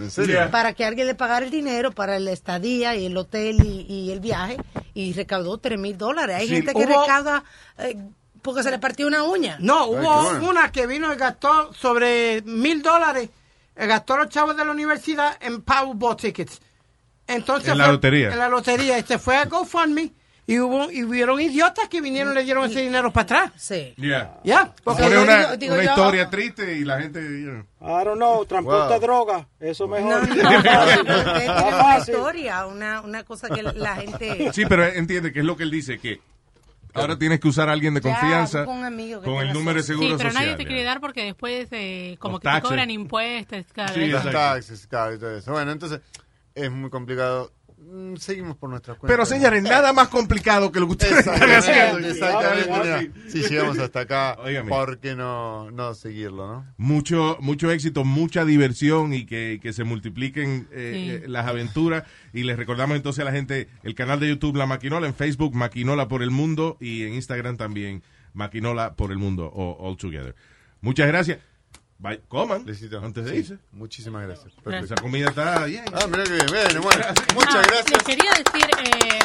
para que alguien le pagara el dinero para la estadía y el hotel y, y el viaje y recaudó tres mil dólares. Hay Sí, gente que hubo- recauda eh, porque se le partió una uña. No, hubo bueno. una que vino y gastó sobre mil dólares. eh, Gastó los chavos de la universidad en Powerball tickets. Entonces En la fue- lotería. En la lotería. Y se fue a GoFundMe y hubo y hubieron idiotas que vinieron y le dieron ese dinero para atrás. Sí. Yeah. Ya. Porque Pone yo una, digo- digo una yo- historia triste y la gente... you know. I don't know, transporta Wow. droga, eso mejor. no, no, no, no, una historia, una, una cosa que la, gente... Sí, pero entiende que es lo que él dice, que ahora tienes que usar a alguien de Ya, confianza amigo que con el número de seguro Sí, pero social. nadie te ya. quiere dar porque después eh, como que te taxes. cobran impuestos cada Sí, vez. Taxes, todo eso. Bueno, entonces es muy complicado. Mm, Seguimos por nuestras cuentas. Pero señores, nada más complicado que lo que ustedes están haciendo. exactamente. Mira, si llegamos hasta acá, Óigame. ¿por qué no, no seguirlo, no? Mucho, mucho éxito, mucha diversión y que, que se multipliquen eh, Sí. eh, las aventuras. Y les recordamos entonces a la gente el canal de YouTube La Maquinola, en Facebook Maquinola por el Mundo y en Instagram también Maquinola por el Mundo o All Together. Muchas gracias. Bye. Coman Lecito. antes de Sí, irse. Muchísimas gracias. Esa Perfecto. comida está bien. Ah, mira que bien. Bueno, bueno. Muchas Ah, gracias. Les quería decir, eh.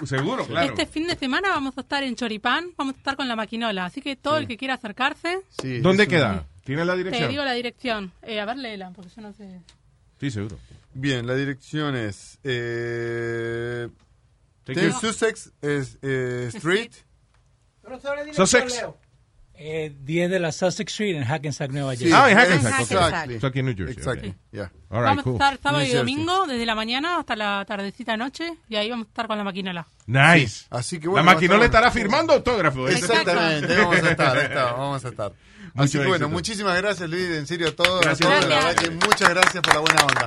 Se- Seguro, claro. Este fin de semana vamos a estar en Choripán, vamos a estar con la maquinola, así que todo el que quiera acercarse, Sí, ¿Dónde queda? ¿Tiene la te dirección? digo la dirección. Eh, a ver, léela, porque yo no sé. Sí, seguro. Bien, la dirección es eh, Take 10 your- Sussex es, eh, Street. Pero sobre dirección, Sussex. Eh, 10 de la Sussex Street en Hackensack, Nueva Sí, Jersey. Ah, en es- Hackensack. Exactly. Aquí en New Jersey, Exactly. ok. Yeah. All right, vamos cool. a estar sábado y domingo, desde la mañana hasta la tardecita noche, y ahí vamos a estar con la maquinola. Nice. Así que la bueno, va a maquinola estar estará firmando autógrafos. ¿eh? Exactamente, vamos a estar, está, vamos a estar. Mucho Así que bueno, éxito. muchísimas gracias Luis, en serio a todos. Gracias. a todos, La Gracias. verdad que muchas gracias por la buena onda.